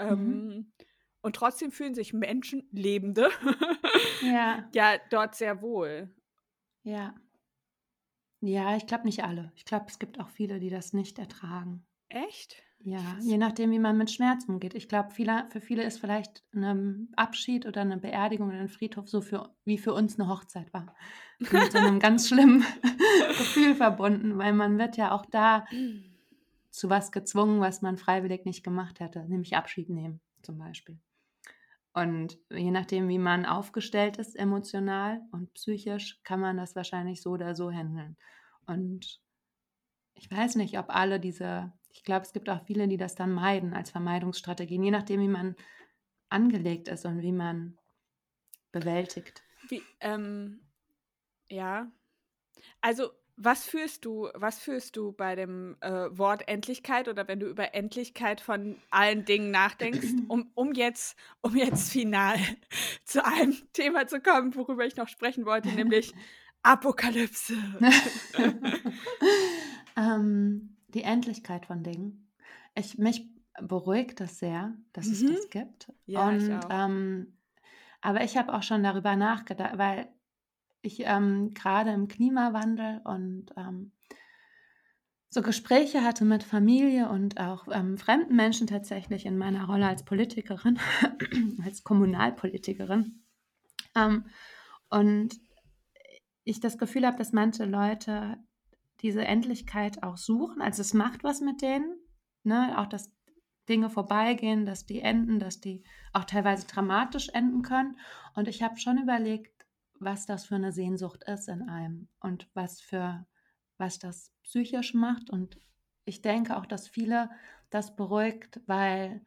Mhm. Ähm, und trotzdem fühlen sich Menschen, Lebende, ja. ja dort sehr wohl. Ja. Ja, ich glaube nicht alle. Ich glaube, es gibt auch viele, die das nicht ertragen. Echt? Ja, je nachdem, wie man mit Schmerz umgeht. Ich glaube, viele, für viele ist vielleicht ein Abschied oder eine Beerdigung in einem Friedhof so für, wie für uns eine Hochzeit war. Mit so einem ganz schlimmen Gefühl verbunden, weil man wird ja auch da zu was gezwungen, was man freiwillig nicht gemacht hätte, nämlich Abschied nehmen zum Beispiel. Und je nachdem, wie man aufgestellt ist, emotional und psychisch, kann man das wahrscheinlich so oder so handeln. Und ich weiß nicht, ob alle diese ich glaube, es gibt auch viele, die das dann meiden als Vermeidungsstrategien, je nachdem, wie man angelegt ist und wie man bewältigt. Wie, ähm, ja. Also, was fühlst du, was fühlst du bei dem äh, Wort Endlichkeit oder wenn du über Endlichkeit von allen Dingen nachdenkst, um, um jetzt, um jetzt final zu einem Thema zu kommen, worüber ich noch sprechen wollte, nämlich Apokalypse. ähm, die Endlichkeit von Dingen. Ich, mich beruhigt das sehr, dass mhm. es das gibt. Ja, Und, ich ähm, aber ich habe auch schon darüber nachgedacht, weil ich ähm, gerade im Klimawandel und ähm, so Gespräche hatte mit Familie und auch ähm, fremden Menschen tatsächlich in meiner Rolle als Politikerin, als Kommunalpolitikerin. Ähm, und ich das Gefühl habe, dass manche Leute diese Endlichkeit auch suchen. Also es macht was mit denen. Ne? Auch das Dinge vorbeigehen, dass die enden, dass die auch teilweise dramatisch enden können. Und ich habe schon überlegt, was das für eine Sehnsucht ist in einem und was für was das psychisch macht. Und ich denke auch, dass viele das beruhigt, weil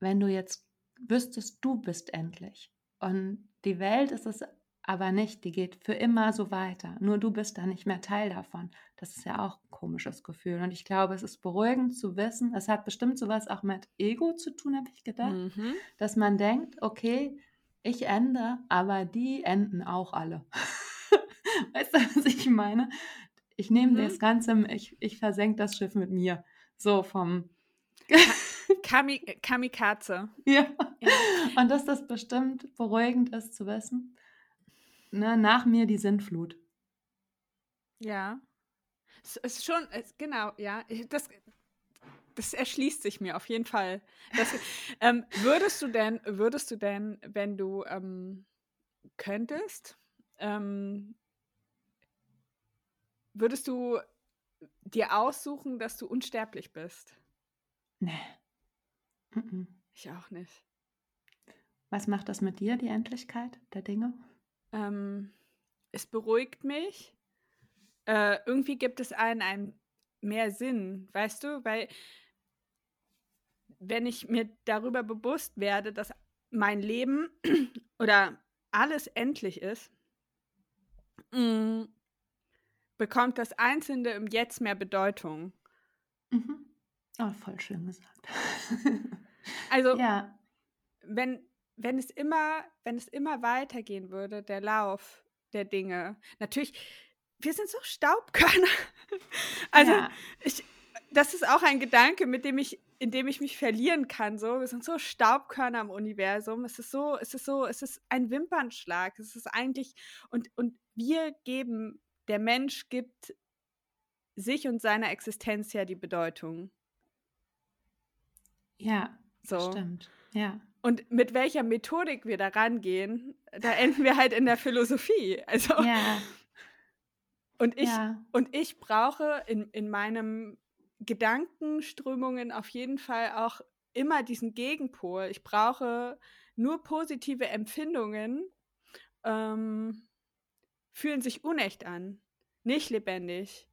wenn du jetzt wüsstest, du bist endlich und die Welt ist es aber nicht, die geht für immer so weiter. Nur du bist da nicht mehr Teil davon. Das ist ja auch ein komisches Gefühl. Und ich glaube, es ist beruhigend zu wissen, es hat bestimmt sowas auch mit Ego zu tun, habe ich gedacht, mhm. dass man denkt, okay, ich ende, aber die enden auch alle. weißt du, was ich meine? Ich nehme mhm. das Ganze, ich, ich versenke das Schiff mit mir. So vom Kami Kamikaze. Ja. ja. Und dass das bestimmt beruhigend ist zu wissen. Ne, nach mir die Sintflut. Ja. Es ist schon, es, genau, ja. Das, das erschließt sich mir auf jeden Fall. Das, ähm, würdest du denn, würdest du denn, wenn du ähm, könntest, ähm, würdest du dir aussuchen, dass du unsterblich bist? Nee. Mm Ich auch nicht. Was macht das mit dir, die Endlichkeit der Dinge? Ähm, es beruhigt mich. Äh, irgendwie gibt es einen, einen mehr Sinn, weißt du? Weil wenn ich mir darüber bewusst werde, dass mein Leben oder alles endlich ist, mm, bekommt das Einzelne im Jetzt mehr Bedeutung. Mhm. Oh, voll schön gesagt. also, ja. wenn, wenn, es immer, wenn es immer weitergehen würde, der Lauf der Dinge, natürlich, wir sind so Staubkörner. also, ja. ich, das ist auch ein Gedanke, mit dem ich, in dem ich mich verlieren kann. So, wir sind so Staubkörner im Universum. Es ist so, es ist so, es ist ein Wimpernschlag. Es ist eigentlich, und, und wir geben, der Mensch gibt sich und seiner Existenz ja die Bedeutung. Ja, so. stimmt. Ja. Und mit welcher Methodik wir da rangehen, da enden wir halt in der Philosophie. Also. Ja. Und ich, ja. und ich brauche in, in meinem Gedankenströmungen auf jeden Fall auch immer diesen Gegenpol. Ich brauche nur positive Empfindungen, ähm, fühlen sich unecht an, nicht lebendig.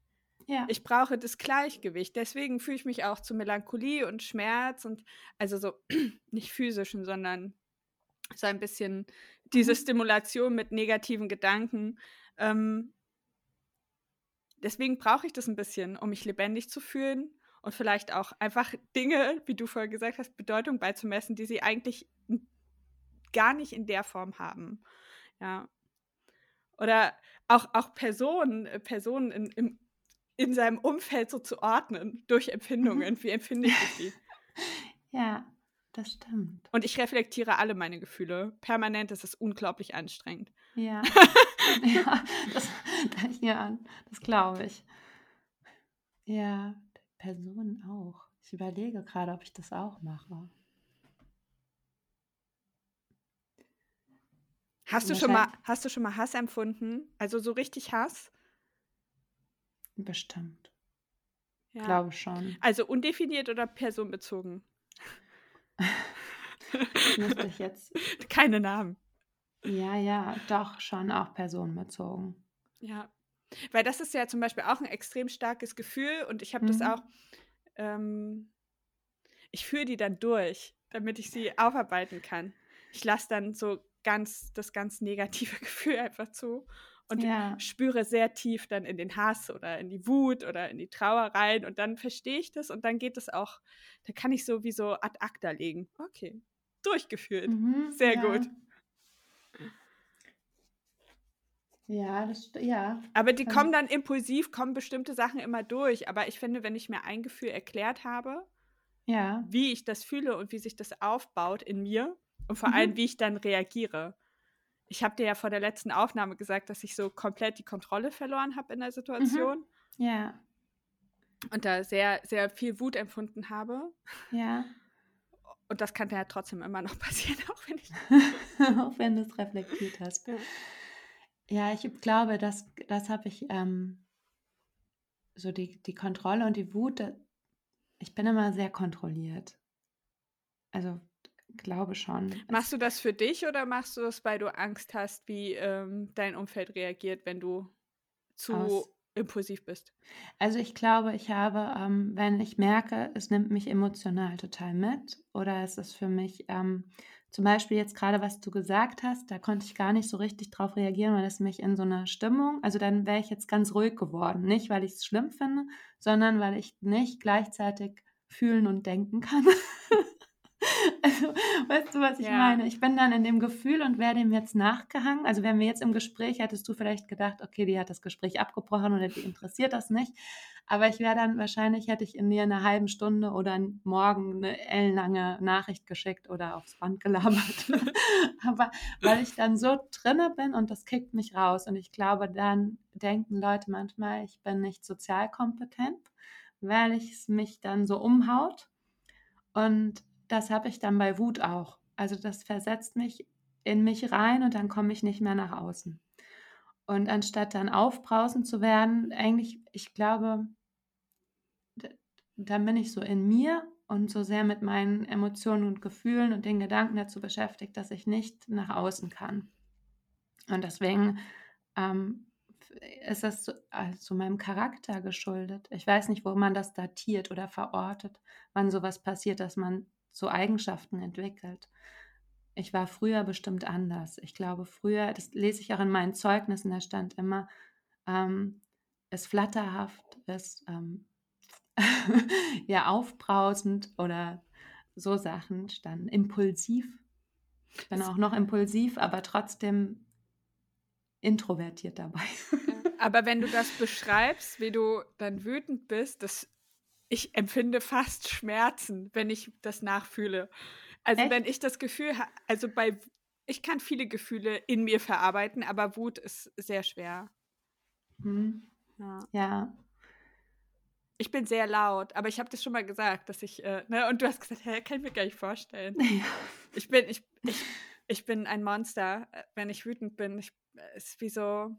Ja. Ich brauche das Gleichgewicht. Deswegen fühle ich mich auch zu Melancholie und Schmerz und also so nicht physischen, sondern so ein bisschen diese mhm. Stimulation mit negativen Gedanken. Ähm, deswegen brauche ich das ein bisschen, um mich lebendig zu fühlen und vielleicht auch einfach Dinge, wie du vorher gesagt hast, Bedeutung beizumessen, die sie eigentlich gar nicht in der Form haben. Ja. Oder auch, auch Personen, äh, Personen in, im in seinem Umfeld so zu ordnen durch Empfindungen. Mhm. Wie empfinde ich die? Ja, das stimmt. Und ich reflektiere alle meine Gefühle. Permanent ist es unglaublich anstrengend. Ja, ja das, ja, das glaube ich. Ja, Personen auch. Ich überlege gerade, ob ich das auch mache. Hast du, schon mal, hast du schon mal Hass empfunden? Also so richtig Hass? Bestimmt. Ja. Glaube schon. Also undefiniert oder personenbezogen? Müsste ich jetzt. Keine Namen. Ja, ja, doch schon auch personenbezogen. Ja. Weil das ist ja zum Beispiel auch ein extrem starkes Gefühl und ich habe mhm. das auch. Ähm, ich führe die dann durch, damit ich sie aufarbeiten kann. Ich lasse dann so ganz das ganz negative Gefühl einfach zu und ja. spüre sehr tief dann in den Hass oder in die Wut oder in die Trauer rein und dann verstehe ich das und dann geht es auch, da kann ich so wie so ad acta legen. Okay, durchgeführt. Mhm, sehr ja. gut. Ja, das, ja. Aber die kommen dann impulsiv, kommen bestimmte Sachen immer durch. Aber ich finde, wenn ich mir ein Gefühl erklärt habe, ja. wie ich das fühle und wie sich das aufbaut in mir und vor mhm. allem, wie ich dann reagiere, ich habe dir ja vor der letzten Aufnahme gesagt, dass ich so komplett die Kontrolle verloren habe in der Situation. Mhm. Ja. Und da sehr, sehr viel Wut empfunden habe. Ja. Und das kann ja trotzdem immer noch passieren, auch wenn ich. auch wenn du es reflektiert hast. Ja, ja ich glaube, das, das habe ich, ähm, so die, die Kontrolle und die Wut, ich bin immer sehr kontrolliert. Also glaube schon. Machst du das für dich oder machst du das, weil du Angst hast, wie ähm, dein Umfeld reagiert, wenn du zu Aus. impulsiv bist? Also ich glaube, ich habe, ähm, wenn ich merke, es nimmt mich emotional total mit oder es ist für mich ähm, zum Beispiel jetzt gerade, was du gesagt hast, da konnte ich gar nicht so richtig drauf reagieren, weil es mich in so einer Stimmung, also dann wäre ich jetzt ganz ruhig geworden. Nicht, weil ich es schlimm finde, sondern weil ich nicht gleichzeitig fühlen und denken kann. Also, weißt du, was ich ja. meine? Ich bin dann in dem Gefühl und wäre dem jetzt nachgehangen. Also, wenn wir jetzt im Gespräch, hättest du vielleicht gedacht, okay, die hat das Gespräch abgebrochen oder die interessiert das nicht. Aber ich wäre dann wahrscheinlich, hätte ich in dir eine halbe Stunde oder morgen eine ellenlange Nachricht geschickt oder aufs Band gelabert. Aber weil ich dann so drinne bin und das kickt mich raus. Und ich glaube, dann denken Leute manchmal, ich bin nicht sozial kompetent, weil es mich dann so umhaut. Und das habe ich dann bei Wut auch. Also das versetzt mich in mich rein und dann komme ich nicht mehr nach außen. Und anstatt dann aufbrausend zu werden, eigentlich, ich glaube, dann bin ich so in mir und so sehr mit meinen Emotionen und Gefühlen und den Gedanken dazu beschäftigt, dass ich nicht nach außen kann. Und deswegen ähm, ist das zu, also meinem Charakter geschuldet. Ich weiß nicht, wo man das datiert oder verortet, wann sowas passiert, dass man so Eigenschaften entwickelt. Ich war früher bestimmt anders. Ich glaube, früher, das lese ich auch in meinen Zeugnissen, da stand immer, ähm, ist flatterhaft, ist ähm, ja aufbrausend oder so Sachen standen. Impulsiv. Ich bin auch noch impulsiv, aber trotzdem introvertiert dabei. aber wenn du das beschreibst, wie du dann wütend bist, das ich empfinde fast Schmerzen, wenn ich das nachfühle. Also Echt? wenn ich das Gefühl habe, also bei, ich kann viele Gefühle in mir verarbeiten, aber Wut ist sehr schwer. Hm. Ja. ja. Ich bin sehr laut, aber ich habe das schon mal gesagt, dass ich, äh, ne, und du hast gesagt, hä, kann ich mir gar nicht vorstellen. Ja. Ich bin, ich, ich, ich bin ein Monster, äh, wenn ich wütend bin. Ich, äh, ist wie so,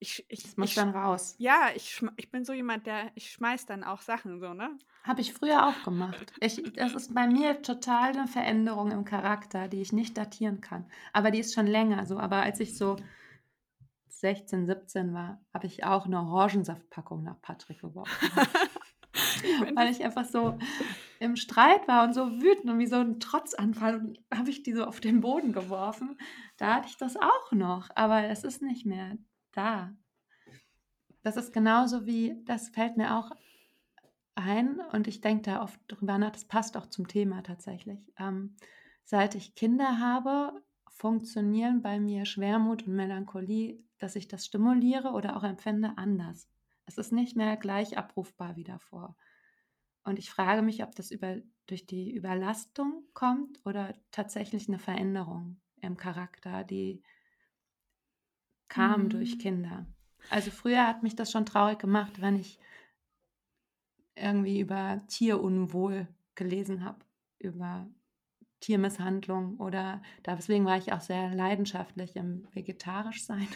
ich, ich, das muss ich, dann raus. Ja, ich, ich bin so jemand, der, ich schmeiß dann auch Sachen so, ne? Habe ich früher auch gemacht. Ich, das ist bei mir total eine Veränderung im Charakter, die ich nicht datieren kann. Aber die ist schon länger so. Aber als ich so 16, 17 war, habe ich auch eine Orangensaftpackung nach Patrick geworfen. Weil ich einfach so im Streit war und so wütend und wie so ein Trotzanfall und habe ich die so auf den Boden geworfen. Da hatte ich das auch noch, aber es ist nicht mehr da. Das ist genauso wie, das fällt mir auch ein und ich denke da oft drüber nach, das passt auch zum Thema tatsächlich. Ähm, seit ich Kinder habe, funktionieren bei mir Schwermut und Melancholie, dass ich das stimuliere oder auch empfinde, anders. Es ist nicht mehr gleich abrufbar wie davor. Und ich frage mich, ob das über, durch die Überlastung kommt oder tatsächlich eine Veränderung im Charakter, die kam mhm. durch Kinder. Also früher hat mich das schon traurig gemacht, wenn ich irgendwie über Tierunwohl gelesen habe, über Tiermisshandlung oder deswegen war ich auch sehr leidenschaftlich im vegetarisch sein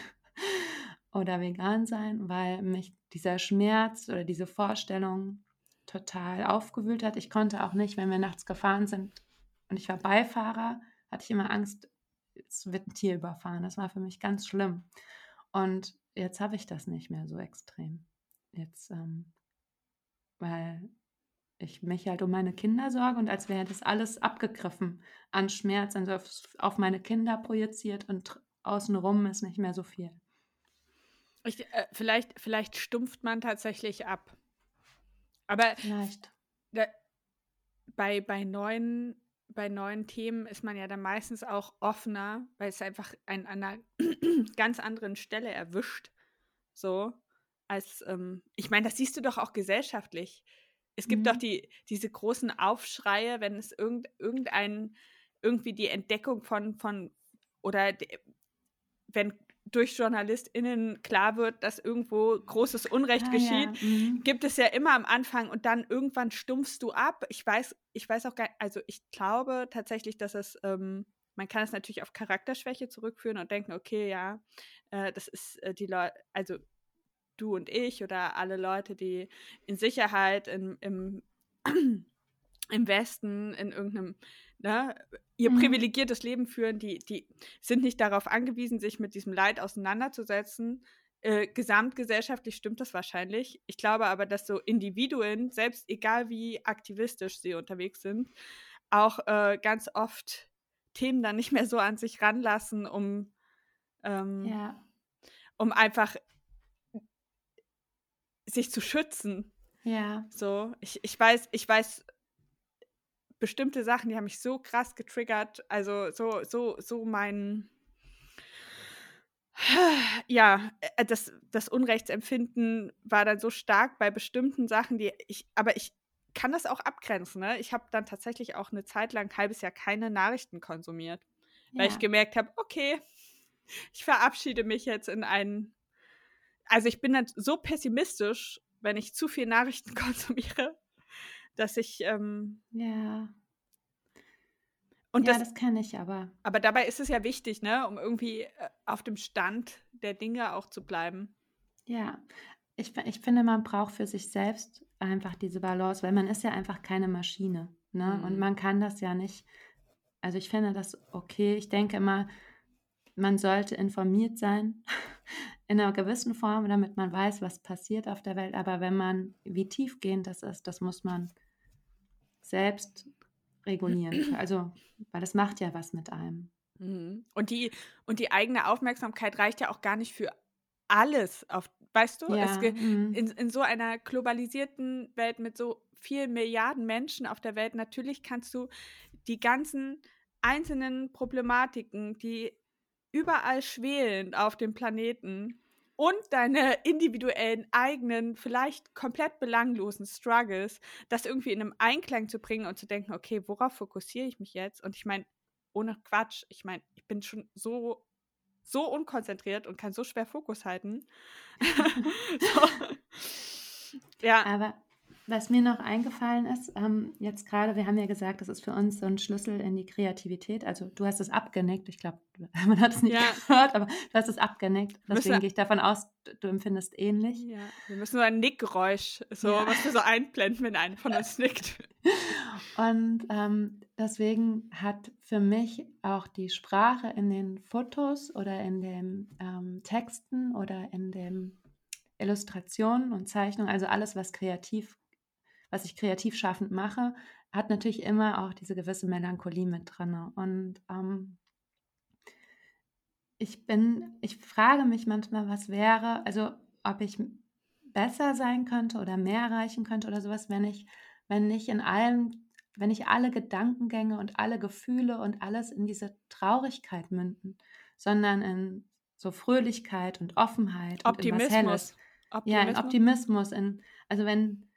oder vegan sein, weil mich dieser Schmerz oder diese Vorstellung total aufgewühlt hat. Ich konnte auch nicht, wenn wir nachts gefahren sind und ich war Beifahrer, hatte ich immer Angst, es wird ein Tier überfahren. Das war für mich ganz schlimm. Und jetzt habe ich das nicht mehr so extrem. Jetzt, ähm, weil ich mich halt um meine Kinder sorge und als wäre das alles abgegriffen an Schmerz, also auf, auf meine Kinder projiziert und außenrum ist nicht mehr so viel. Ich, äh, vielleicht, vielleicht stumpft man tatsächlich ab. Aber vielleicht. Da, bei, bei neuen bei neuen Themen ist man ja dann meistens auch offener, weil es einfach einen an einer ganz anderen Stelle erwischt. So, als, ähm, ich meine, das siehst du doch auch gesellschaftlich. Es gibt mhm. doch die, diese großen Aufschreie, wenn es irgend, irgendein, irgendwie die Entdeckung von, von oder de, wenn durch JournalistInnen klar wird, dass irgendwo großes Unrecht ah, geschieht, ja. mhm. gibt es ja immer am Anfang und dann irgendwann stumpfst du ab. Ich weiß, ich weiß auch gar also ich glaube tatsächlich, dass es, ähm, man kann es natürlich auf Charakterschwäche zurückführen und denken, okay, ja, äh, das ist äh, die Leute, also du und ich oder alle Leute, die in Sicherheit in, im, im Westen in irgendeinem ne, ihr Mhm. privilegiertes Leben führen, die, die sind nicht darauf angewiesen, sich mit diesem Leid auseinanderzusetzen. Äh, gesamtgesellschaftlich stimmt das wahrscheinlich. Ich glaube aber, dass so Individuen, selbst egal wie aktivistisch sie unterwegs sind, auch äh, ganz oft Themen dann nicht mehr so an sich ranlassen, um, ähm, Ja, um einfach sich zu schützen. ja, So, ich, ich weiß, ich weiß bestimmte Sachen, die haben mich so krass getriggert. Also so, so, so mein ja, äh, das, das Unrechtsempfinden war dann so stark bei bestimmten Sachen, die ich, aber ich kann das auch abgrenzen. Ne? Ich habe dann tatsächlich auch eine Zeit lang, ein halbes Jahr, keine Nachrichten konsumiert, weil ich ja, gemerkt habe, okay, ich verabschiede mich jetzt in einen. Also ich bin dann so pessimistisch, wenn ich zu viel Nachrichten konsumiere, dass ich ähm, ja. und Ja, das, das kann ich aber. aber dabei ist es ja wichtig, ne, um irgendwie äh, auf dem Stand der Dinge auch zu bleiben. Ja, ich, ich finde, man braucht für sich selbst einfach diese Balance, weil man ist ja einfach keine Maschine, ne? Und Mhm. man kann das ja nicht. Also ich finde das okay. Ich denke immer, man sollte informiert sein in einer gewissen Form, damit man weiß, was passiert auf der Welt. Aber wenn man, wie tiefgehend das ist, das muss man selbst regulieren. Also, weil das macht ja was mit einem. Mhm. Und die, und die eigene Aufmerksamkeit reicht ja auch gar nicht für alles auf, weißt du, es Ja, mm, in, in so einer globalisierten Welt mit so vielen Milliarden Menschen auf der Welt, natürlich kannst du die ganzen einzelnen Problematiken, die überall schwelen auf dem Planeten und deine individuellen eigenen, vielleicht komplett belanglosen Struggles, das irgendwie in einem Einklang zu bringen und zu denken, okay, worauf fokussiere ich mich jetzt? Und ich meine, ohne Quatsch, ich meine, ich bin schon so so unkonzentriert und kann so schwer Fokus halten. so. Ja, Aber was mir noch eingefallen ist, ähm, jetzt gerade, wir haben ja gesagt, das ist für uns so ein Schlüssel in die Kreativität. Also du hast es abgenickt, ich glaube, man hat es nicht Ja. gehört, aber du hast es abgenickt. Deswegen gehe ich davon aus, du- empfindest ähnlich. ja. Wir müssen nur ein Nickgeräusch, so, Ja. was wir so einblenden, wenn einer von uns nickt. Und ähm, deswegen hat für mich auch die Sprache in den Fotos oder in den ähm, Texten oder in den Illustrationen und Zeichnungen, also alles, was kreativ, was ich kreativ schaffend mache, hat natürlich immer auch diese gewisse Melancholie mit drin. Und ähm, ich bin, ich frage mich manchmal, was wäre, also ob ich besser sein könnte oder mehr erreichen könnte oder sowas, wenn ich, wenn ich in allem, wenn ich alle Gedankengänge und alle Gefühle und alles in diese Traurigkeit münden, sondern in so Fröhlichkeit und Offenheit und in was Helles. Optimismus. Ja, in Optimismus. In, also wenn,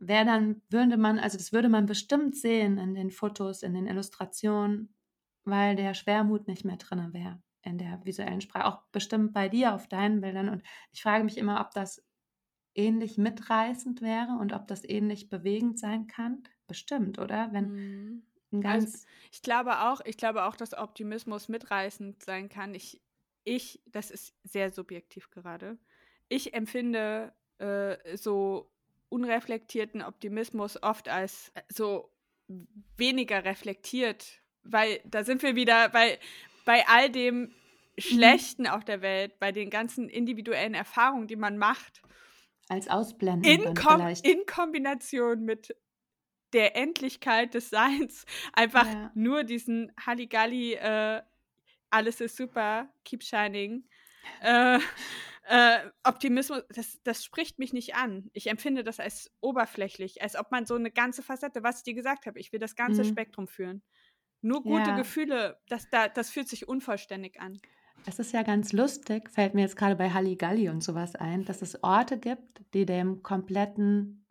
wer dann würde man, also das würde man bestimmt sehen in den Fotos, in den Illustrationen, weil der Schwermut nicht mehr drin wäre in der visuellen Sprache. Auch bestimmt bei dir auf deinen Bildern. Und ich frage mich immer, ob das ähnlich mitreißend wäre und ob das ähnlich bewegend sein kann. Bestimmt, oder? Wenn Mhm. ein Also, ganz Ich glaube auch, ich glaube auch, dass Optimismus mitreißend sein kann. Ich, ich, das ist sehr subjektiv gerade. Ich empfinde äh, so unreflektierten Optimismus oft als äh, so weniger reflektiert, weil da sind wir wieder bei, bei all dem Schlechten auf der Welt, bei den ganzen individuellen Erfahrungen, die man macht, als Ausblenden in, Kom in Kombination mit der Endlichkeit des Seins einfach Ja. nur diesen Halligalli, äh, alles ist super, keep shining. Äh, äh, Optimismus, das, das spricht mich nicht an. Ich empfinde das als oberflächlich, als ob man so eine ganze Facette, was ich dir gesagt habe, ich will das ganze Mhm. Spektrum fühlen. Nur gute Ja. Gefühle, das, da, das fühlt sich unvollständig an. Es ist ja ganz lustig, fällt mir jetzt gerade bei Halligalli und sowas ein, dass es Orte gibt, die dem kompletten,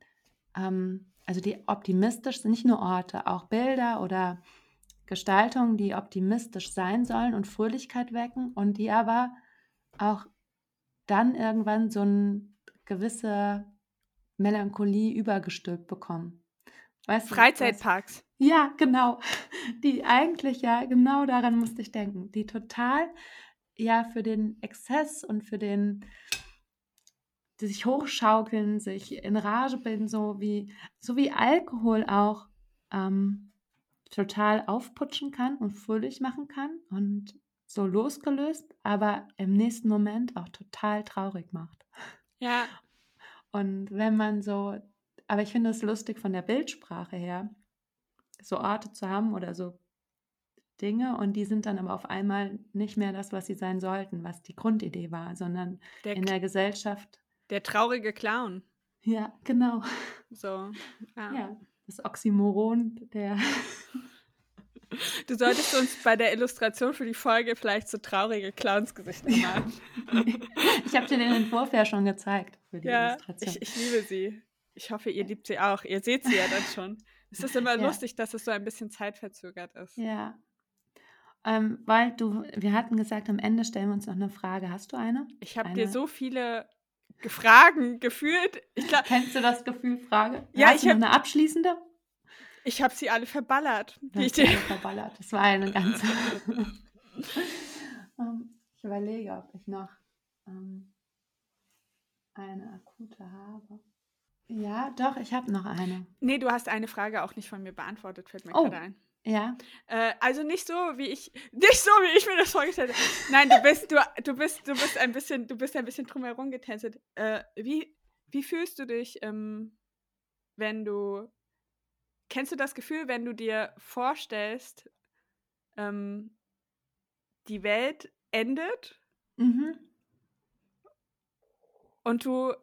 ähm, also die optimistisch sind, nicht nur Orte, auch Bilder oder Gestaltungen, die optimistisch sein sollen und Fröhlichkeit wecken und die aber auch dann irgendwann so eine gewisse Melancholie übergestülpt bekommen. Weißt du, Freizeitparks. ja, genau. Die eigentlich ja, genau daran musste ich denken. Die total ja für den Exzess und für den, die sich hochschaukeln, sich in Rage bilden, so wie, so wie Alkohol auch ähm, total aufputschen kann und fröhlich machen kann und so losgelöst, aber im nächsten Moment auch total traurig macht. Ja. Und wenn man so, aber ich finde es lustig von der Bildsprache her, so Orte zu haben oder so Dinge und die sind dann aber auf einmal nicht mehr das, was sie sein sollten, was die Grundidee war, sondern der in der Gesellschaft. Der traurige Clown. Ja, genau. So. Ja. ja das Oxymoron der. Du solltest uns bei der Illustration für die Folge vielleicht so traurige Clownsgesichter machen. ich habe dir den Entwurf ja schon gezeigt für die ja, Illustration. Ich, ich liebe sie. Ich hoffe, ihr liebt sie auch. Ihr seht sie ja dann schon. Es ist immer ja. lustig, dass es so ein bisschen zeitverzögert ist. Ja. Ähm, weil du, wir hatten gesagt, am Ende stellen wir uns noch eine Frage. Hast du eine? Ich habe dir so viele Fragen gefühlt. Ich glaub, Kennst du das Gefühl Frage? Ja, Hast ich habe eine abschließende. Ich habe sie alle verballert. Die ich alle verballert. Das war eine ganze. Ähm, ich überlege, ob ich noch ähm, eine akute habe. Ja, doch, ich habe noch eine. Nee, du hast eine Frage auch nicht von mir beantwortet, fällt mir oh. gerade ein. Ja. Äh, also nicht so, wie ich, nicht so, wie ich mir das vorgestellt habe. Nein, du bist, du, du bist, du bist ein bisschen, du bist ein bisschen drumherum getänzelt. Äh, wie, wie fühlst du dich, ähm, wenn du, kennst du das Gefühl, wenn du dir vorstellst, ähm, die Welt endet mhm. und du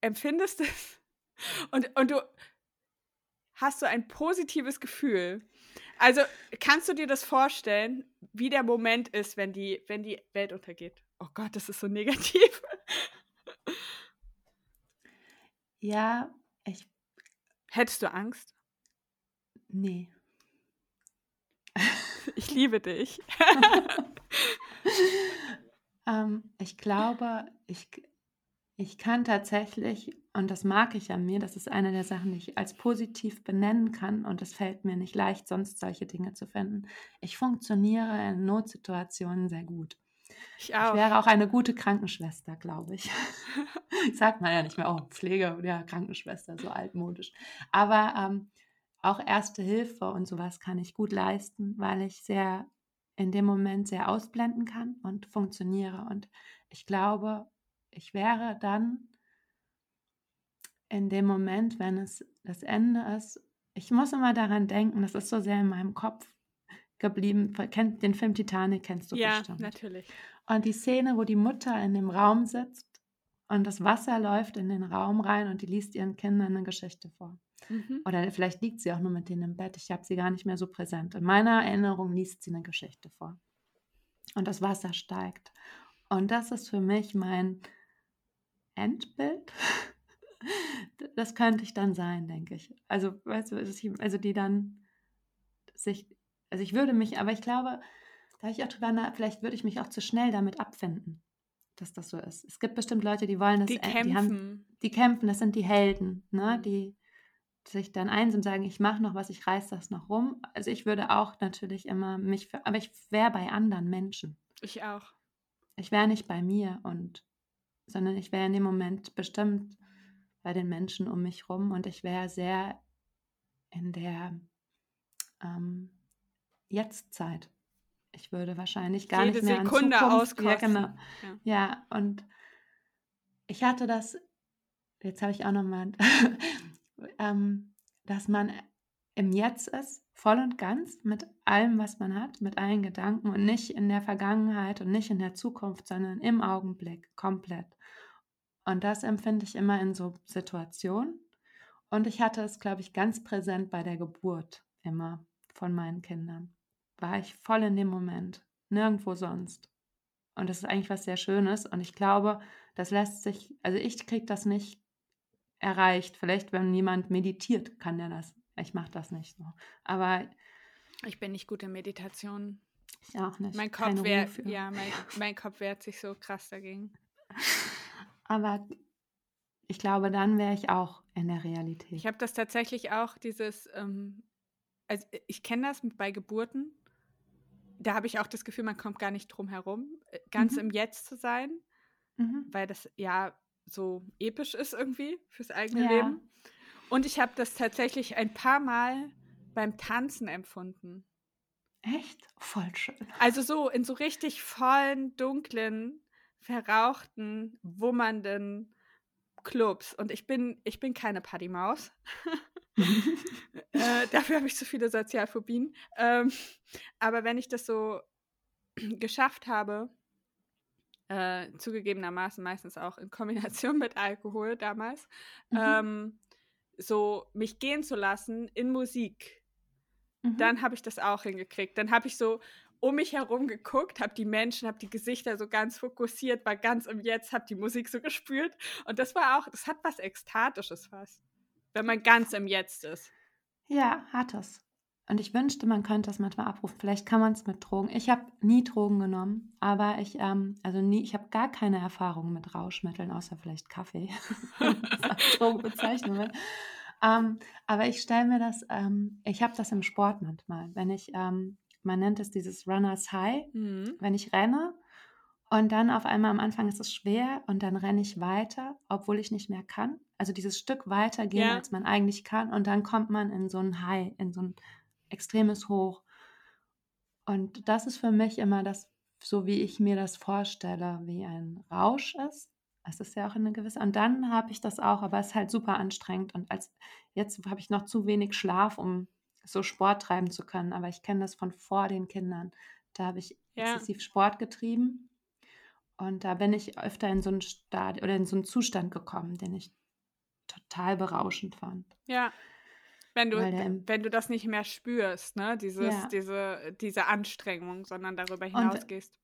empfindest es und, und du hast so ein positives Gefühl. Also kannst du dir das vorstellen, wie der Moment ist, wenn die, wenn die Welt untergeht? Oh Gott, das ist so negativ. Ja, ich. Hättest du Angst? Nee. Ich liebe dich. ähm, ich glaube, ich, ich kann tatsächlich, und das mag ich an mir, das ist eine der Sachen, die ich als positiv benennen kann, und es fällt mir nicht leicht, sonst solche Dinge zu finden. Ich funktioniere in Notsituationen sehr gut. Ich, auch. ich wäre auch eine gute Krankenschwester, glaube ich. Sagt man ja nicht mehr, oh, Pflege, ja, Krankenschwester, so altmodisch. Aber ähm, auch Erste Hilfe und sowas kann ich gut leisten, weil ich sehr in dem Moment sehr ausblenden kann und funktioniere. Und ich glaube, ich wäre dann in dem Moment, wenn es das Ende ist, ich muss immer daran denken, das ist so sehr in meinem Kopf geblieben. Kennt, den Film Titanic kennst du ja, bestimmt. Ja, natürlich. Und die Szene, wo die Mutter in dem Raum sitzt und das Wasser läuft in den Raum rein und die liest ihren Kindern eine Geschichte vor. Mhm. Oder vielleicht liegt sie auch nur mit denen im Bett. Ich habe sie gar nicht mehr so präsent. In meiner Erinnerung liest sie eine Geschichte vor. Und das Wasser steigt. Und das ist für mich mein Endbild. Das könnte ich dann sein, denke ich. Also, weißt du, also die dann sich, also ich würde mich, aber ich glaube, da ich auch drüber nach, vielleicht würde ich mich auch zu schnell damit abfinden, dass das so ist. Es gibt bestimmt Leute, die wollen das, die kämpfen, die, haben, die kämpfen, das sind die Helden, ne? Mhm. die sich dann eins und sagen, ich mache noch was, ich reiß das noch rum. Also ich würde auch natürlich immer mich, für, aber ich wäre bei anderen Menschen. Ich auch. Ich wäre nicht bei mir und sondern ich wäre in dem Moment bestimmt bei den Menschen um mich rum und ich wäre sehr in der ähm, Jetztzeit. Ich würde wahrscheinlich gar Jede nicht mehr Sekunde an Zukunft, ja, genau. Ja. ja, und ich hatte das, jetzt habe ich auch nochmal, ähm, dass man im Jetzt ist, voll und ganz mit allem, was man hat, mit allen Gedanken und nicht in der Vergangenheit und nicht in der Zukunft, sondern im Augenblick komplett. Und das empfinde ich immer in so Situationen. Und ich hatte es, glaube ich, ganz präsent bei der Geburt immer von meinen Kindern. War ich voll in dem Moment, nirgendwo sonst. Und das ist eigentlich was sehr Schönes. Und ich glaube, das lässt sich, also ich kriege das nicht erreicht. Vielleicht, wenn jemand meditiert, kann der das. Ich mache das nicht so. Aber ich bin nicht gut in Meditation. Ich auch nicht. Mein Kopf, wehr, ja, mein, mein Kopf wehrt sich so krass dagegen. Aber ich glaube, dann wäre ich auch in der Realität. Ich habe das tatsächlich auch, dieses, ähm, also ich kenne das bei Geburten. Da habe ich auch das Gefühl, man kommt gar nicht drum herum, äh, ganz mhm. im Jetzt zu sein, mhm. weil das ja so episch ist irgendwie fürs eigene ja. Leben. Und ich habe das tatsächlich ein paar Mal beim Tanzen empfunden. Echt? Voll schön. Also so in so richtig vollen, dunklen, verrauchten, wummernden Clubs. Und ich bin, ich bin keine Partymaus. äh, dafür habe ich zu viele Sozialphobien. Ähm, aber wenn ich das so geschafft habe, äh, zugegebenermaßen meistens auch in Kombination mit Alkohol damals, mhm. ähm, so mich gehen zu lassen in Musik, mhm. dann habe ich das auch hingekriegt. Dann habe ich so um mich herum geguckt, habe die Menschen, habe die Gesichter so ganz fokussiert, war ganz im Jetzt, habe die Musik so gespürt. Und das war auch, das hat was Ekstatisches fast, wenn man ganz im Jetzt ist. Ja, hat es. Und ich wünschte, man könnte das manchmal abrufen. Vielleicht kann man es mit Drogen. Ich habe nie Drogen genommen, aber ich, ähm, also nie, ich habe gar keine Erfahrung mit Rauschmitteln, außer vielleicht Kaffee. Drogenbezeichnungen. ähm, aber ich stelle mir das, ähm, ich habe das im Sport manchmal, wenn ich ähm, man nennt es dieses Runners High, mhm. wenn ich renne und dann auf einmal am Anfang ist es schwer und dann renne ich weiter, obwohl ich nicht mehr kann. Also dieses Stück weiter gehen, ja. als man eigentlich kann und dann kommt man in so ein High, in so ein extremes Hoch. Und das ist für mich immer das, so wie ich mir das vorstelle, wie ein Rausch ist. Es ist ja auch eine gewisse. Und dann habe ich das auch, aber es ist halt super anstrengend. Und als jetzt habe ich noch zu wenig Schlaf, um so Sport treiben zu können. Aber ich kenne das von vor den Kindern. Da habe ich ja. exzessiv Sport getrieben. Und da bin ich öfter in so einen Stad oder in so einen Zustand gekommen, den ich total berauschend fand. Ja. Wenn du, wenn du das nicht mehr spürst, ne? Dieses, ja. diese, diese Anstrengung, sondern darüber hinausgehst.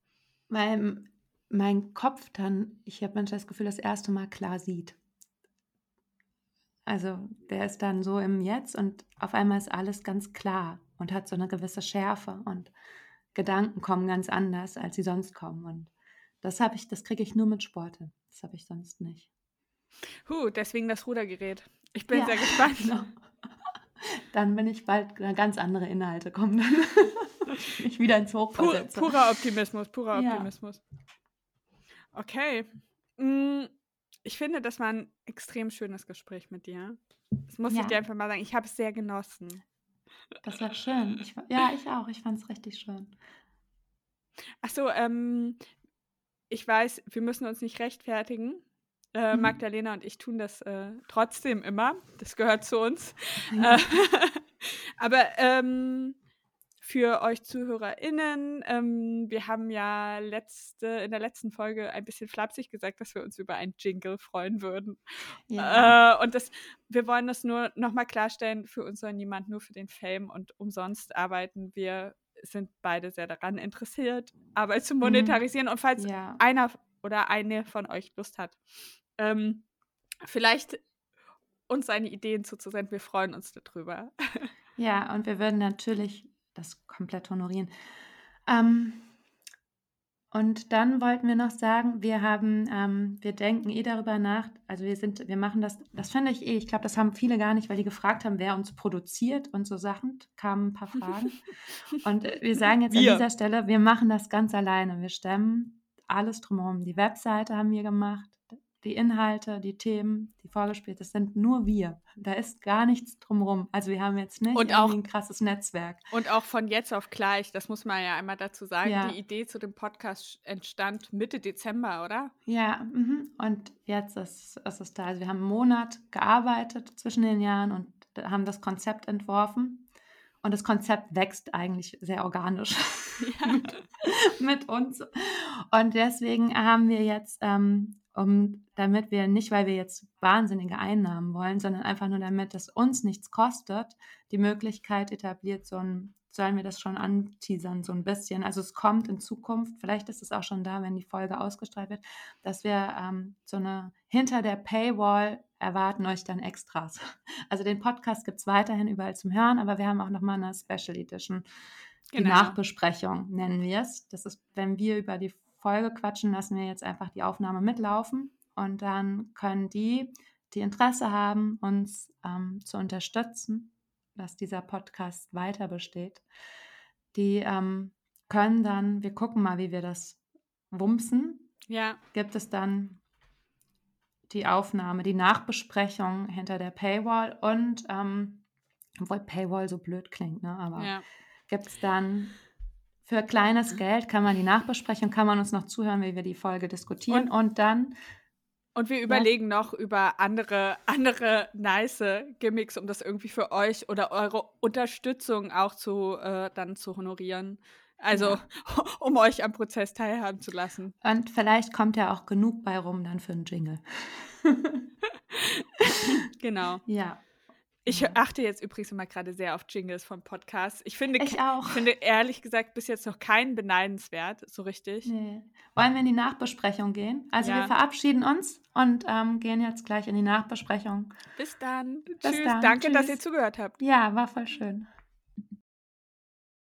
Weil mein Kopf dann, ich habe manchmal das Gefühl, das erste Mal klar sieht. Also der ist dann so im Jetzt und auf einmal ist alles ganz klar und hat so eine gewisse Schärfe und Gedanken kommen ganz anders, als sie sonst kommen. Und das habe ich, das kriege ich nur mit Sport Das habe ich sonst nicht. Huh, deswegen das Rudergerät. Ich bin ja, sehr gespannt. Genau. Dann bin ich bald ganz andere Inhalte kommen dann. ich wieder ins Hoch Pur, Purer Optimismus, purer ja. Optimismus. Okay. Mm, ich finde, das war ein extrem schönes Gespräch mit dir. Das muss ja. ich dir einfach mal sagen. Ich habe es sehr genossen. Das war schön. Ich, ja, ich auch. Ich fand es richtig schön. Ach so, ähm, ich weiß, wir müssen uns nicht rechtfertigen. Äh, mhm. Magdalena und ich tun das äh, trotzdem immer. Das gehört zu uns. Ja. Äh, aber ähm, für euch ZuhörerInnen. Ähm, wir haben ja letzte, in der letzten Folge ein bisschen flapsig gesagt, dass wir uns über ein Jingle freuen würden. Ja. Äh, und das, wir wollen das nur nochmal klarstellen, für uns soll niemand nur für den Fame und umsonst arbeiten. Wir sind beide sehr daran interessiert, Arbeit zu mhm. monetarisieren. Mhm. Und falls ja. einer oder eine von euch Lust hat, ähm, vielleicht uns seine Ideen zuzusenden, wir freuen uns darüber. Ja, und wir würden natürlich das komplett honorieren. Ähm, und dann wollten wir noch sagen, wir haben, ähm, wir denken eh darüber nach, also wir sind, wir machen das, das finde ich eh, ich glaube, das haben viele gar nicht, weil die gefragt haben, wer uns produziert und so Sachen, kamen ein paar Fragen. und wir sagen jetzt wir. an dieser Stelle, wir machen das ganz alleine. Wir stemmen alles drumherum. Die Webseite haben wir gemacht, die Inhalte, die Themen, die vorgespielt, das sind nur wir. Da ist gar nichts drumherum. Also wir haben jetzt nicht und auch, ein krasses Netzwerk. Und auch von jetzt auf gleich, das muss man ja einmal dazu sagen, ja. die Idee zu dem Podcast entstand Mitte Dezember, oder? Ja, mh. und jetzt ist, ist es da. Also wir haben einen Monat gearbeitet zwischen den Jahren und haben das Konzept entworfen. Und das Konzept wächst eigentlich sehr organisch ja. mit uns. Und deswegen haben wir jetzt ähm, um, damit wir nicht, weil wir jetzt wahnsinnige Einnahmen wollen, sondern einfach nur damit es uns nichts kostet, die Möglichkeit etabliert, so ein, sollen wir das schon anteasern, so ein bisschen. Also es kommt in Zukunft, vielleicht ist es auch schon da, wenn die Folge ausgestrahlt wird, dass wir ähm, so eine hinter der Paywall erwarten euch dann Extras. Also den Podcast gibt es weiterhin überall zum Hören, aber wir haben auch nochmal eine Special Edition. Die genau. Nachbesprechung nennen wir es. Das ist, wenn wir über die Folge quatschen, lassen wir jetzt einfach die Aufnahme mitlaufen und dann können die, die Interesse haben, uns ähm, zu unterstützen, dass dieser Podcast weiter besteht, die ähm, können dann, wir gucken mal, wie wir das wumsen. Ja. Gibt es dann die Aufnahme, die Nachbesprechung hinter der Paywall und ähm, obwohl Paywall so blöd klingt, ne? aber Ja. gibt es dann für kleines Geld, kann man die Nachbesprechung, kann man uns noch zuhören, wie wir die Folge diskutieren und, dann, Und wir überlegen noch über andere, andere nice Gimmicks, um das irgendwie für euch oder eure Unterstützung auch zu äh, dann zu honorieren. Also Ja. um euch am Prozess teilhaben zu lassen. und vielleicht kommt ja auch genug bei rum dann für einen Jingle. Genau. ja, Ich achte jetzt übrigens immer gerade sehr auf Jingles von Podcasts. Ich finde, ich auch. finde ehrlich gesagt bis jetzt noch keinen beneidenswert, so richtig. Nee. Wollen wir in die Nachbesprechung gehen? Also Ja. wir verabschieden uns und ähm, gehen jetzt gleich in die Nachbesprechung. Bis dann. Bis Tschüss. dann. Danke, dass Tschüss. ihr zugehört habt. Ja, war voll schön.